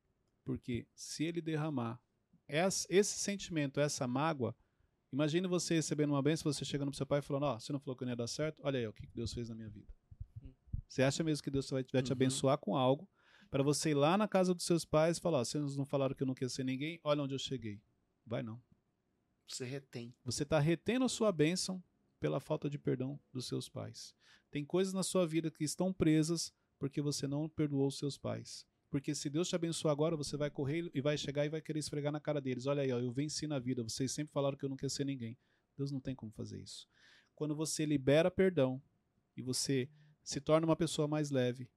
S2: Porque se ele derramar esse sentimento, essa mágoa, imagine você recebendo uma bênção, você chegando pro seu pai e falando, ó, oh, você não falou que não ia dar certo? Olha aí, o que Deus fez na minha vida. Você acha mesmo que Deus vai, vai te uhum. abençoar com algo para você ir lá na casa dos seus pais e falar, oh, vocês não falaram que eu não queria ser ninguém, olha onde eu cheguei. Vai não.
S1: Você retém.
S2: Você está retendo a sua bênção pela falta de perdão dos seus pais. Tem coisas na sua vida que estão presas porque você não perdoou os seus pais. Porque se Deus te abençoar agora, você vai correr e vai chegar e vai querer esfregar na cara deles. Olha aí, ó, eu venci na vida. Vocês sempre falaram que eu não quero ser ninguém. Deus não tem como fazer isso. Quando você libera perdão e você se torna uma pessoa mais leve,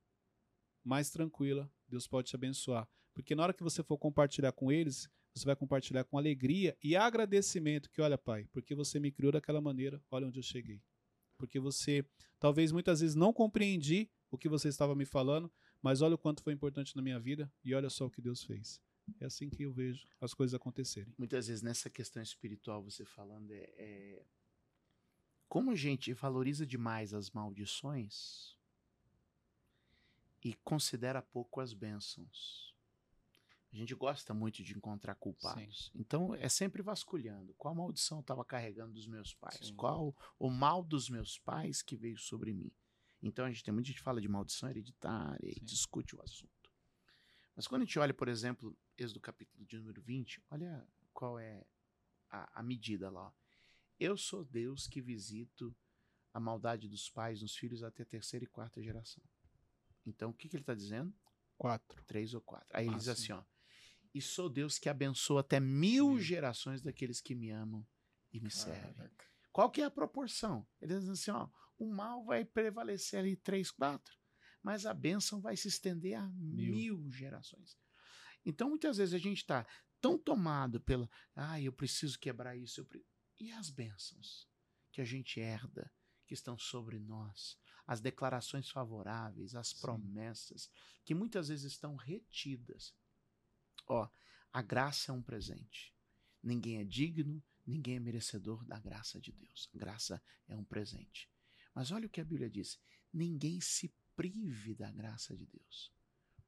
S2: mais tranquila, Deus pode te abençoar. Porque na hora que você for compartilhar com eles, você vai compartilhar com alegria e agradecimento que, olha, pai, porque você me criou daquela maneira, olha onde eu cheguei. Porque você, talvez muitas vezes não compreendi o que você estava me falando, mas olha o quanto foi importante na minha vida e olha só o que Deus fez. É assim que eu vejo as coisas acontecerem.
S1: Muitas vezes nessa questão espiritual, você falando, é, é... como a gente valoriza demais as maldições e considera pouco as bênçãos. A gente gosta muito de encontrar culpados. Sim. Então é sempre vasculhando. Qual maldição estava carregando dos meus pais? Sim. Qual o mal dos meus pais que veio sobre mim? Então a gente tem muita gente que fala de maldição hereditária Sim. e discute o assunto. Mas quando a gente olha, por exemplo, Êxodo capítulo de número 20, olha qual é a, a medida lá. Eu sou Deus que visito a maldade dos pais nos filhos até a terceira e quarta geração. Então o que, que ele está dizendo?
S2: Quatro.
S1: Três ou quatro. Aí ele diz assim, ó. E sou Deus que abençoa até mil gerações daqueles que me amam e me Caraca. servem. Qual que é a proporção? Ele diz assim, ó, o mal vai prevalecer ali três, quatro, mas a bênção vai se estender a mil, mil gerações. Então, muitas vezes a gente está tão tomado pela, ah, eu preciso quebrar isso, pre... e as bênçãos que a gente herda, que estão sobre nós, as declarações favoráveis, as Sim. promessas, que muitas vezes estão retidas. Ó, a graça é um presente. Ninguém é digno, Ninguém é merecedor da graça de Deus. A graça é um presente. Mas olha o que a Bíblia diz: ninguém se prive da graça de Deus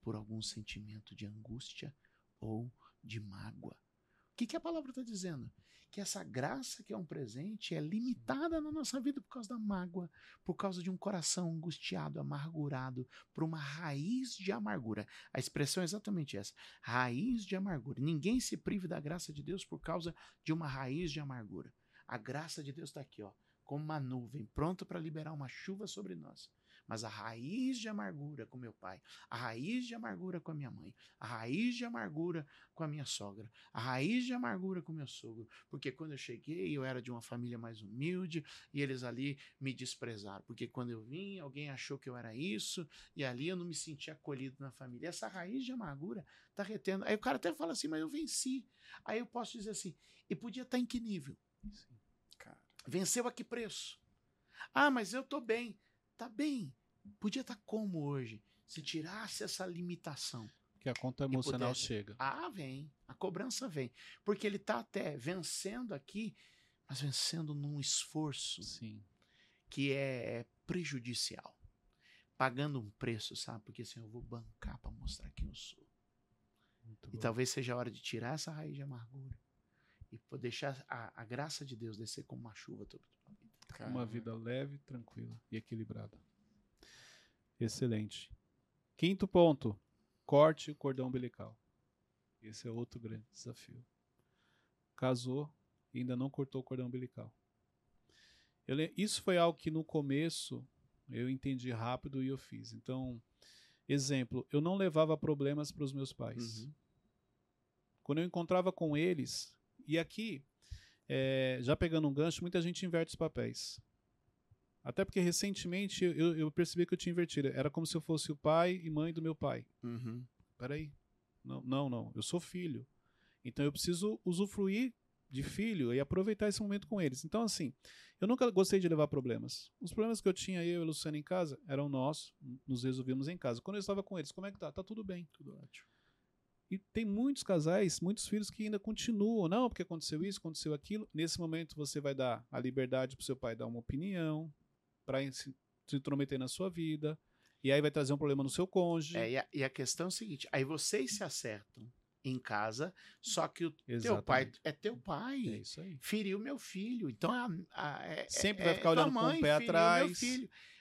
S1: por algum sentimento de angústia ou de mágoa. O que, que a palavra está dizendo? Que essa graça que é um presente é limitada na nossa vida por causa da mágoa, por causa de um coração angustiado, amargurado, por uma raiz de amargura. A expressão é exatamente essa: raiz de amargura. Ninguém se prive da graça de Deus por causa de uma raiz de amargura. A graça de Deus está aqui, ó, como uma nuvem, pronta para liberar uma chuva sobre nós mas a raiz de amargura com meu pai, a raiz de amargura com a minha mãe, a raiz de amargura com a minha sogra, a raiz de amargura com meu sogro, porque quando eu cheguei eu era de uma família mais humilde e eles ali me desprezaram, porque quando eu vim alguém achou que eu era isso e ali eu não me senti acolhido na família. Essa raiz de amargura tá retendo. Aí o cara até fala assim, mas eu venci. Aí eu posso dizer assim, e podia estar tá em que nível? Sim. Venceu a que preço? Ah, mas eu tô bem. Tá bem. Podia estar tá como hoje? Se tirasse essa limitação.
S2: Que a conta emocional pudesse... chega.
S1: Ah, vem. A cobrança vem. Porque ele está até vencendo aqui, mas vencendo num esforço
S2: Sim.
S1: que é prejudicial. Pagando um preço, sabe? Porque assim, eu vou bancar para mostrar quem eu sou. Muito e bom. talvez seja a hora de tirar essa raiz de amargura e deixar a, a graça de Deus descer como uma chuva sobre a vida.
S2: Uma vida leve, tranquila e equilibrada. Excelente. Quinto ponto: corte o cordão umbilical. Esse é outro grande desafio. Casou e ainda não cortou o cordão umbilical. Eu, isso foi algo que no começo eu entendi rápido e eu fiz. Então, Exemplo, eu não levava problemas para os meus pais. Uhum. Quando eu encontrava com eles, e aqui, é, já pegando um gancho, muita gente inverte os papéis. Até porque recentemente eu, eu, percebi que eu tinha invertido. Era como se eu fosse o pai e mãe do meu pai. Uhum. Peraí. Não, não, não. Eu sou filho. Então eu preciso usufruir de filho e aproveitar esse momento com eles. Então, assim, eu nunca gostei de levar problemas. Os problemas que eu tinha, eu e a Luciana em casa, eram nossos, nos resolvíamos em casa. Quando eu estava com eles, como é que tá? Tá tudo bem. Tudo ótimo. E tem muitos casais, muitos filhos que ainda continuam. Não, porque aconteceu isso, aconteceu aquilo. Nesse momento você vai dar a liberdade para o seu pai dar uma opinião, para se, intrometer na sua vida. E aí vai trazer um problema no seu cônjuge.
S1: É, e, a, e a questão é o seguinte: aí vocês se acertam em casa, só que o Exatamente. teu pai é teu pai. É isso aí. Feriu meu filho. Então a, a, é,
S2: sempre é, vai ficar olhando mãe, com o pé atrás.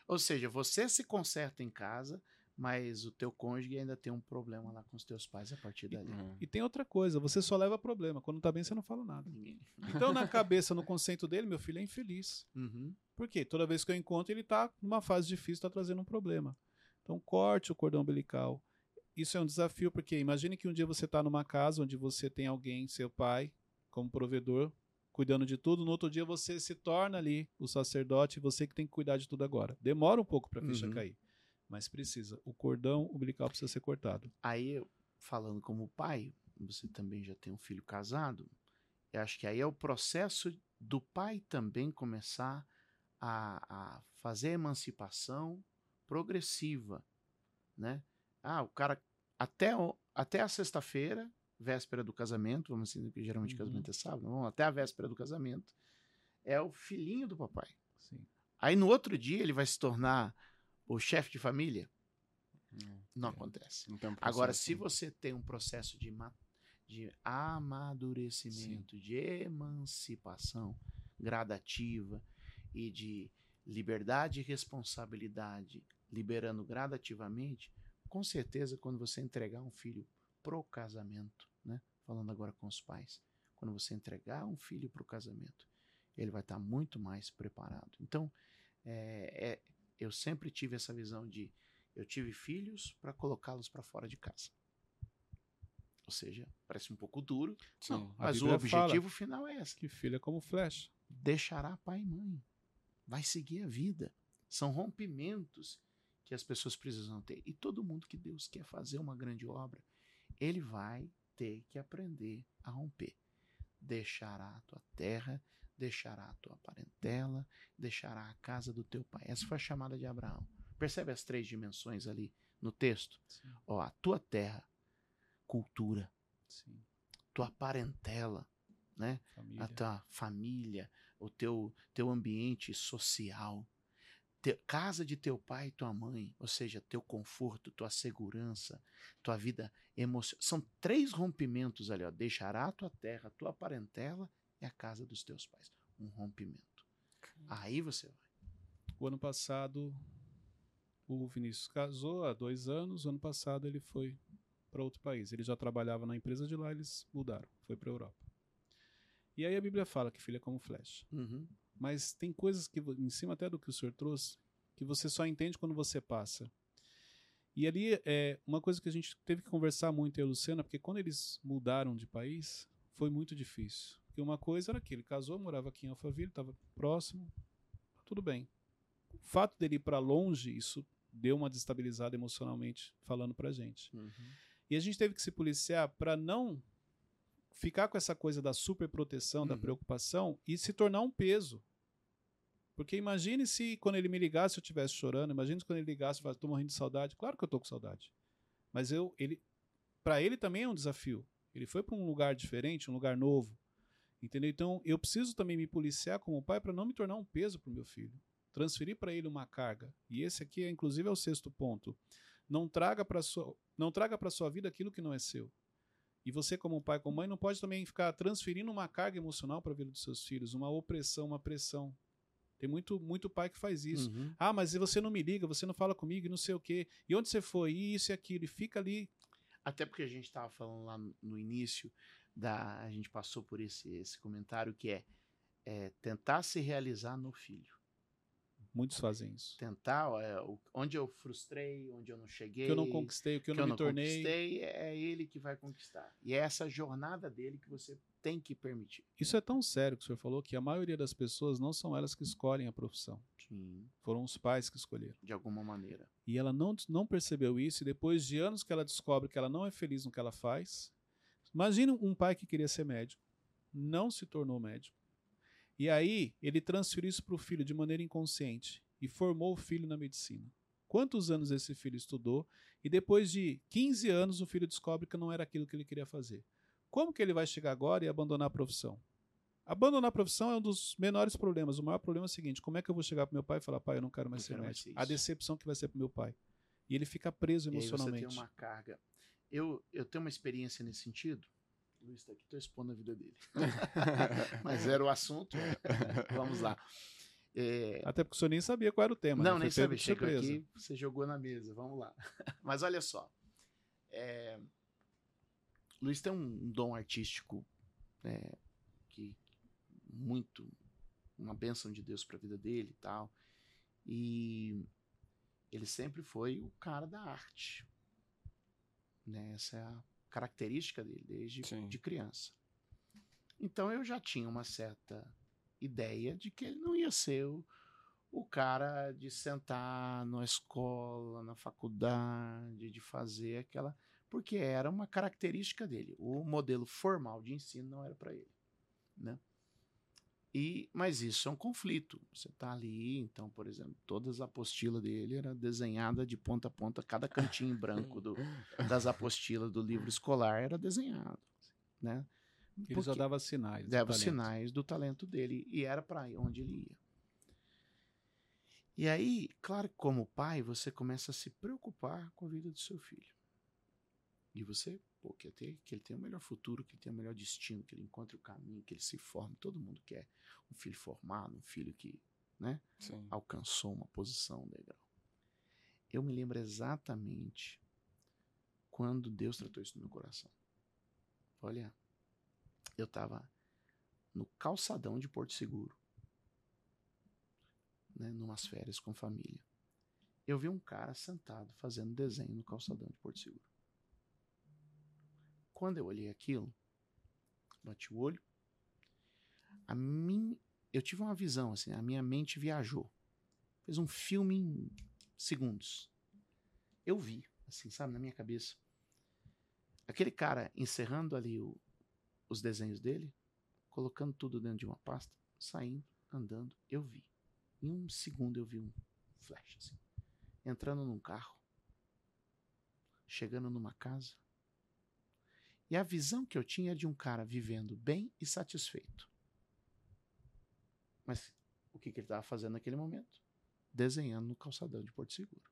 S1: Ou seja, você se conserta em casa, mas o teu cônjuge ainda tem um problema lá com os teus pais a partir dali.
S2: E, e tem outra coisa, você só leva problema. Quando tá bem, você não fala nada. Então, na cabeça, no conceito dele, meu filho é infeliz. Uhum. Por quê? Toda vez que eu encontro, ele tá numa fase difícil, tá trazendo um problema. Então, corte o cordão umbilical isso é um desafio, porque imagine que um dia você está numa casa onde você tem alguém, seu pai, como provedor, cuidando de tudo, no outro dia você se torna ali o sacerdote, você que tem que cuidar de tudo agora. Demora um pouco para a ficha uhum. cair, mas precisa. O cordão umbilical precisa ser cortado.
S1: Aí, falando como pai, você também já tem um filho casado, eu acho que aí é o processo do pai também começar a, a fazer a emancipação progressiva, né? Ah, o cara até, até a sexta-feira, véspera do casamento, vamos assim, que geralmente uhum. casamento é sábado, vamos até a véspera do casamento, é o filhinho do papai. Sim. Aí no outro dia ele vai se tornar o chefe de família. Hum, não é. acontece. Então, Agora, se você tem um processo de, de amadurecimento, Sim. de emancipação gradativa e de liberdade e responsabilidade, liberando gradativamente, com certeza, quando você entregar um filho pro casamento, né? Falando agora com os pais, quando você entregar um filho pro casamento, ele vai estar tá muito mais preparado. Então, é, é, eu sempre tive essa visão de eu tive filhos para colocá-los para fora de casa. Ou seja, parece um pouco duro, Sim, não, mas o objetivo final é esse.
S2: Que filho é como flecha.
S1: Deixará pai e mãe. Vai seguir a vida. São rompimentos que as pessoas precisam ter. E todo mundo que Deus quer fazer uma grande obra, ele vai ter que aprender a romper. Deixará a tua terra, deixará a tua parentela, deixará a casa do teu pai. Essa foi a chamada de Abraão. Percebe as três dimensões ali no texto? Sim. Ó, a tua terra, cultura. Sim. Tua parentela, né? Família. A tua família, o teu, teu ambiente social te, casa de teu pai e tua mãe, ou seja, teu conforto, tua segurança, tua vida emocional. São três rompimentos ali, ó. Deixará a tua terra, a tua parentela e a casa dos teus pais. Um rompimento. Aí você vai.
S2: O ano passado, o Vinícius casou há dois anos. O ano passado ele foi para outro país. Ele já trabalhava na empresa de lá, eles mudaram, foi para a Europa. E aí a Bíblia fala que filho é como flecha. Uhum. Mas tem coisas que, em cima até do que o senhor trouxe, que você só entende quando você passa. E ali, é uma coisa que a gente teve que conversar muito, eu e a Luciana, porque quando eles mudaram de país, foi muito difícil. Porque uma coisa era que ele casou, morava aqui em Alphaville, estava próximo, tudo bem. O fato dele ir para longe, isso deu uma destabilizada emocionalmente, falando pra gente. Uhum. E a gente teve que se policiar para não ficar com essa coisa da superproteção, uhum. da preocupação e se tornar um peso. Porque imagine se quando ele me ligasse eu estivesse chorando, imagine se quando ele ligasse eu falasse, tô morrendo de saudade. Claro que eu tô com saudade. Mas eu, ele, para ele também é um desafio. Ele foi para um lugar diferente, um lugar novo. Entendeu? Então eu preciso também me policiar como pai para não me tornar um peso para o meu filho. Transferir para ele uma carga. E esse aqui, é, inclusive, é o sexto ponto. Não traga para sua, não traga para sua vida aquilo que não é seu. E você, como pai, como mãe, não pode também ficar transferindo uma carga emocional para a vida dos seus filhos, uma opressão, uma pressão. Tem muito, muito pai que faz isso. Uhum. Ah, mas você não me liga, você não fala comigo, não sei o quê. E onde você foi? E isso e aquilo. E fica ali.
S1: Até porque a gente estava falando lá no início, da, a gente passou por esse, esse comentário que é, é tentar se realizar no filho.
S2: Muitos fazem isso.
S1: Tentar, é, onde eu frustrei, onde eu não cheguei.
S2: O que eu não conquistei, o que eu que não eu me não tornei.
S1: Conquistei, é ele que vai conquistar. E é essa jornada dele que você tem que permitir.
S2: Isso é tão sério que o senhor falou que a maioria das pessoas não são elas que escolhem a profissão.
S1: Sim.
S2: Foram os pais que escolheram.
S1: De alguma maneira.
S2: E ela não, não percebeu isso, e depois de anos que ela descobre que ela não é feliz no que ela faz. Imagina um pai que queria ser médico, não se tornou médico e aí ele transferiu isso para o filho de maneira inconsciente e formou o filho na medicina. Quantos anos esse filho estudou e depois de 15 anos o filho descobre que não era aquilo que ele queria fazer. Como que ele vai chegar agora e abandonar a profissão? Abandonar a profissão é um dos menores problemas. O maior problema é o seguinte: como é que eu vou chegar para meu pai e falar, pai, eu não quero mais não ser médico? a decepção que vai ser para meu pai. E ele fica preso emocionalmente.
S1: E você tem uma carga. Eu, eu tenho uma experiência nesse sentido. Luiz está aqui, estou expondo a vida dele. Mas era o assunto. Vamos lá.
S2: É... Até porque o senhor nem sabia qual era o tema.
S1: Não, né? nem sabia. Chegou aqui, você jogou na mesa. Vamos lá. Mas olha só. É... Luiz tem um dom artístico é, que muito uma bênção de Deus para a vida dele e tal. E ele sempre foi o cara da arte. Né? Essa é a característica dele desde de criança. Então eu já tinha uma certa ideia de que ele não ia ser o, o cara de sentar na escola, na faculdade, de fazer aquela. Porque era uma característica dele. O modelo formal de ensino não era para ele. Né? E, mas isso é um conflito. Você está ali, então, por exemplo, todas as apostilas dele era desenhada de ponta a ponta, cada cantinho branco do, das apostilas do livro escolar era desenhado, né?
S2: Ele só dava sinais.
S1: Dava sinais do talento dele e era para onde ele ia. E aí, claro, como pai, você começa a se preocupar com a vida do seu filho. E você pô, quer ter, que ele tenha o melhor futuro, que ele tenha o melhor destino, que ele encontre o caminho, que ele se forme. Todo mundo quer um filho formado, um filho que né, alcançou uma posição legal. Eu me lembro exatamente quando Deus tratou isso no meu coração. Olha, eu estava no calçadão de Porto Seguro, né, numas férias com família. Eu vi um cara sentado fazendo desenho no calçadão de Porto Seguro. Quando eu olhei aquilo, bati o olho, a mim, eu tive uma visão assim, a minha mente viajou. Fez um filme em segundos. Eu vi, assim, sabe, na minha cabeça. Aquele cara encerrando ali o, os desenhos dele, colocando tudo dentro de uma pasta, saindo, andando, eu vi. Em um segundo eu vi um flash assim, entrando num carro, chegando numa casa, e a visão que eu tinha é de um cara vivendo bem e satisfeito. Mas o que, que ele estava fazendo naquele momento? Desenhando no calçadão de Porto Seguro.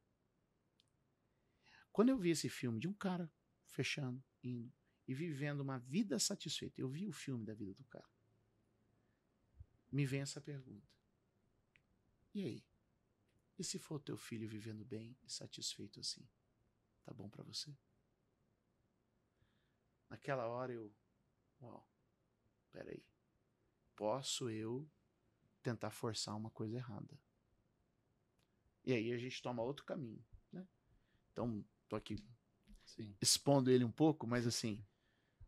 S1: Quando eu vi esse filme de um cara fechando, indo e vivendo uma vida satisfeita, eu vi o filme da vida do cara. Me vem essa pergunta. E aí? E se for teu filho vivendo bem e satisfeito assim? Tá bom para você? Naquela hora eu, uau, peraí, posso eu tentar forçar uma coisa errada? E aí a gente toma outro caminho, né? Então, tô aqui Sim. expondo ele um pouco, mas assim,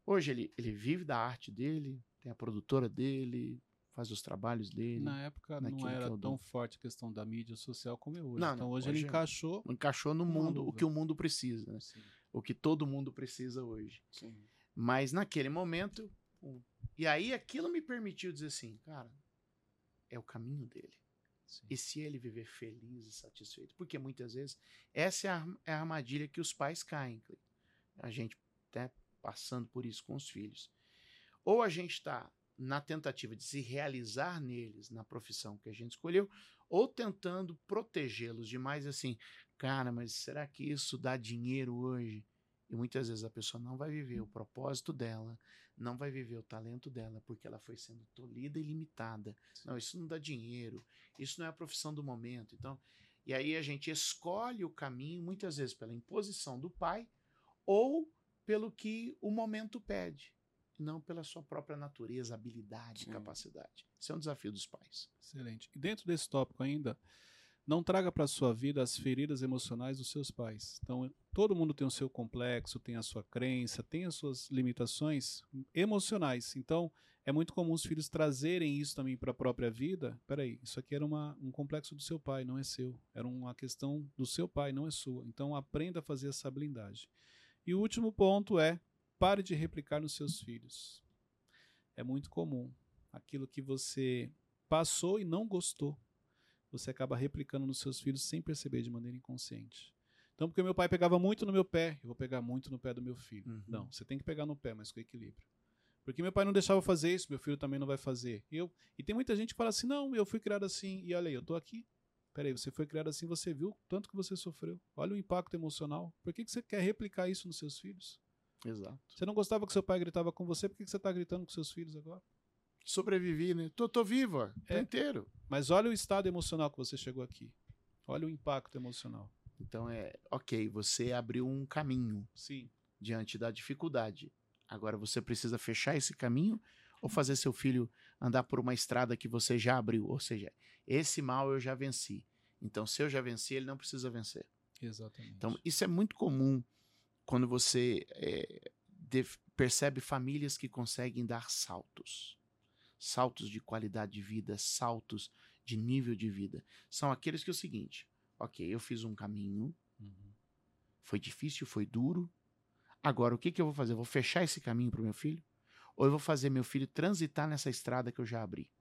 S1: hoje ele, ele vive da arte dele, tem a produtora dele, faz os trabalhos dele.
S2: Na época não era tão dou. forte a questão da mídia social como é hoje. Não, então hoje, hoje, ele encaixou.
S1: Encaixou no mundo o que o mundo precisa, né? O que todo mundo precisa hoje. Sim. Mas naquele momento, e aí aquilo me permitiu dizer assim, cara, é o caminho dele. Sim. E se ele viver feliz e satisfeito? Porque muitas vezes essa é a, é a armadilha que os pais caem. A gente até passando por isso com os filhos. Ou a gente está na tentativa de se realizar neles na profissão que a gente escolheu, ou tentando protegê-los demais assim, cara, mas será que isso dá dinheiro hoje? E muitas vezes a pessoa não vai viver o propósito dela, não vai viver o talento dela, porque ela foi sendo tolhida e limitada. Não, isso não dá dinheiro, isso não é a profissão do momento. Então, e aí a gente escolhe o caminho, muitas vezes pela imposição do pai ou pelo que o momento pede, não pela sua própria natureza, habilidade, Sim. capacidade. Isso é um desafio dos pais.
S2: Excelente. E dentro desse tópico ainda, não traga para a sua vida as feridas emocionais dos seus pais. Então, todo mundo tem o seu complexo, tem a sua crença, tem as suas limitações emocionais. Então, é muito comum os filhos trazerem isso também para a própria vida. Peraí, isso aqui era uma, um complexo do seu pai, não é seu. Era uma questão do seu pai, não é sua. Então, aprenda a fazer essa blindagem. E o último ponto é: pare de replicar nos seus filhos. É muito comum. Aquilo que você passou e não gostou você acaba replicando nos seus filhos sem perceber de maneira inconsciente. Então, porque meu pai pegava muito no meu pé, eu vou pegar muito no pé do meu filho. Uhum. Não, você tem que pegar no pé, mas com equilíbrio. Porque meu pai não deixava fazer isso, meu filho também não vai fazer. E, eu, e tem muita gente que fala assim: não, eu fui criado assim, e olha aí, eu tô aqui. Peraí, você foi criado assim, você viu tanto que você sofreu. Olha o impacto emocional. Por que, que você quer replicar isso nos seus filhos?
S1: Exato.
S2: Você não gostava que seu pai gritava com você, por que, que você está gritando com seus filhos agora?
S1: Sobrevivi, né? Tô, tô vivo, ó, é. inteiro.
S2: Mas olha o estado emocional que você chegou aqui. Olha o impacto emocional.
S1: Então é, ok, você abriu um caminho.
S2: Sim.
S1: Diante da dificuldade. Agora você precisa fechar esse caminho ou fazer seu filho andar por uma estrada que você já abriu. Ou seja, esse mal eu já venci. Então, se eu já venci, ele não precisa vencer.
S2: Exatamente.
S1: Então, isso é muito comum quando você é, percebe famílias que conseguem dar saltos saltos de qualidade de vida, saltos de nível de vida. São aqueles que é o seguinte: ok, eu fiz um caminho, uhum. foi difícil, foi duro. Agora, o que, que eu vou fazer? Eu vou fechar esse caminho para o meu filho? Ou eu vou fazer meu filho transitar nessa estrada que eu já abri?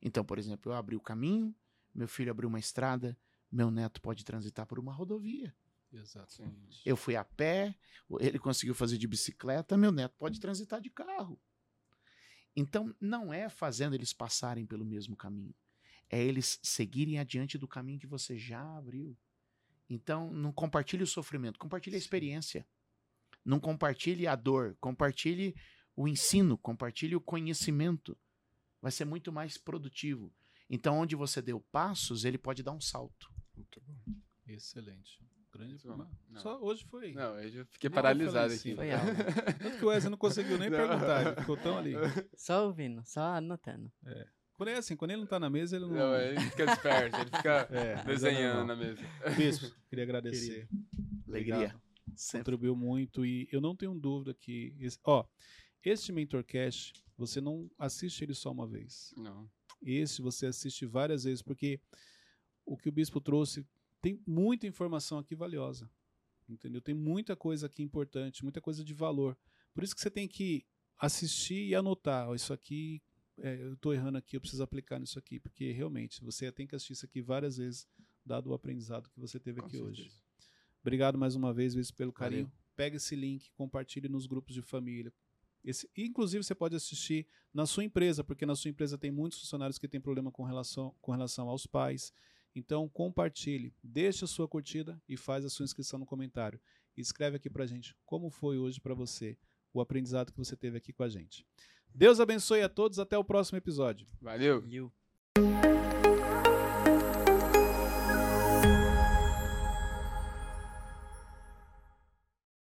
S1: Então, por exemplo, eu abri o caminho, meu filho abriu uma estrada, meu neto pode transitar por uma rodovia.
S2: Exatamente.
S1: Eu fui a pé, ele conseguiu fazer de bicicleta, meu neto pode transitar de carro. Então, não é fazendo eles passarem pelo mesmo caminho, é eles seguirem adiante do caminho que você já abriu. Então, não compartilhe o sofrimento, compartilhe a experiência. Não compartilhe a dor, compartilhe o ensino, compartilhe o conhecimento. Vai ser muito mais produtivo. Então, onde você deu passos, ele pode dar um salto.
S2: Muito bom. Excelente. Grande não, Só hoje foi.
S3: Não, hoje eu fiquei paralisado aqui.
S4: Foi algo.
S2: Tanto que o Wesley não conseguiu nem não. perguntar, ele ficou tão ali.
S4: Só ouvindo, só anotando.
S2: É. Quando é assim, quando ele não tá na mesa, ele não.
S3: Não, ele fica esperto, ele fica é, desenhando na mesa.
S2: Bispo, queria agradecer.
S1: Alegria.
S2: Contribuiu muito e eu não tenho dúvida que. Esse, ó, este Mentorcast, você não assiste ele só uma vez.
S3: Não.
S2: Esse você assiste várias vezes, porque o que o bispo trouxe tem muita informação aqui valiosa. Entendeu? Tem muita coisa aqui importante, muita coisa de valor. Por isso que você tem que assistir e anotar. Oh, isso aqui, é, eu estou errando aqui, eu preciso aplicar nisso aqui. Porque realmente, você tem que assistir isso aqui várias vezes, dado o aprendizado que você teve Com aqui certeza. hoje. Obrigado mais uma vez, Luiz, pelo carinho. Valeu. Pega esse link, compartilhe nos grupos de família. Esse, inclusive, você pode assistir na sua empresa, porque na sua empresa tem muitos funcionários que têm problema com relação, com relação aos pais. Então compartilhe, deixe a sua curtida e faz a sua inscrição no comentário. E escreve aqui pra gente como foi hoje para você o aprendizado que você teve aqui com a gente. Deus abençoe a todos, até o próximo episódio.
S3: Valeu.
S4: Valeu.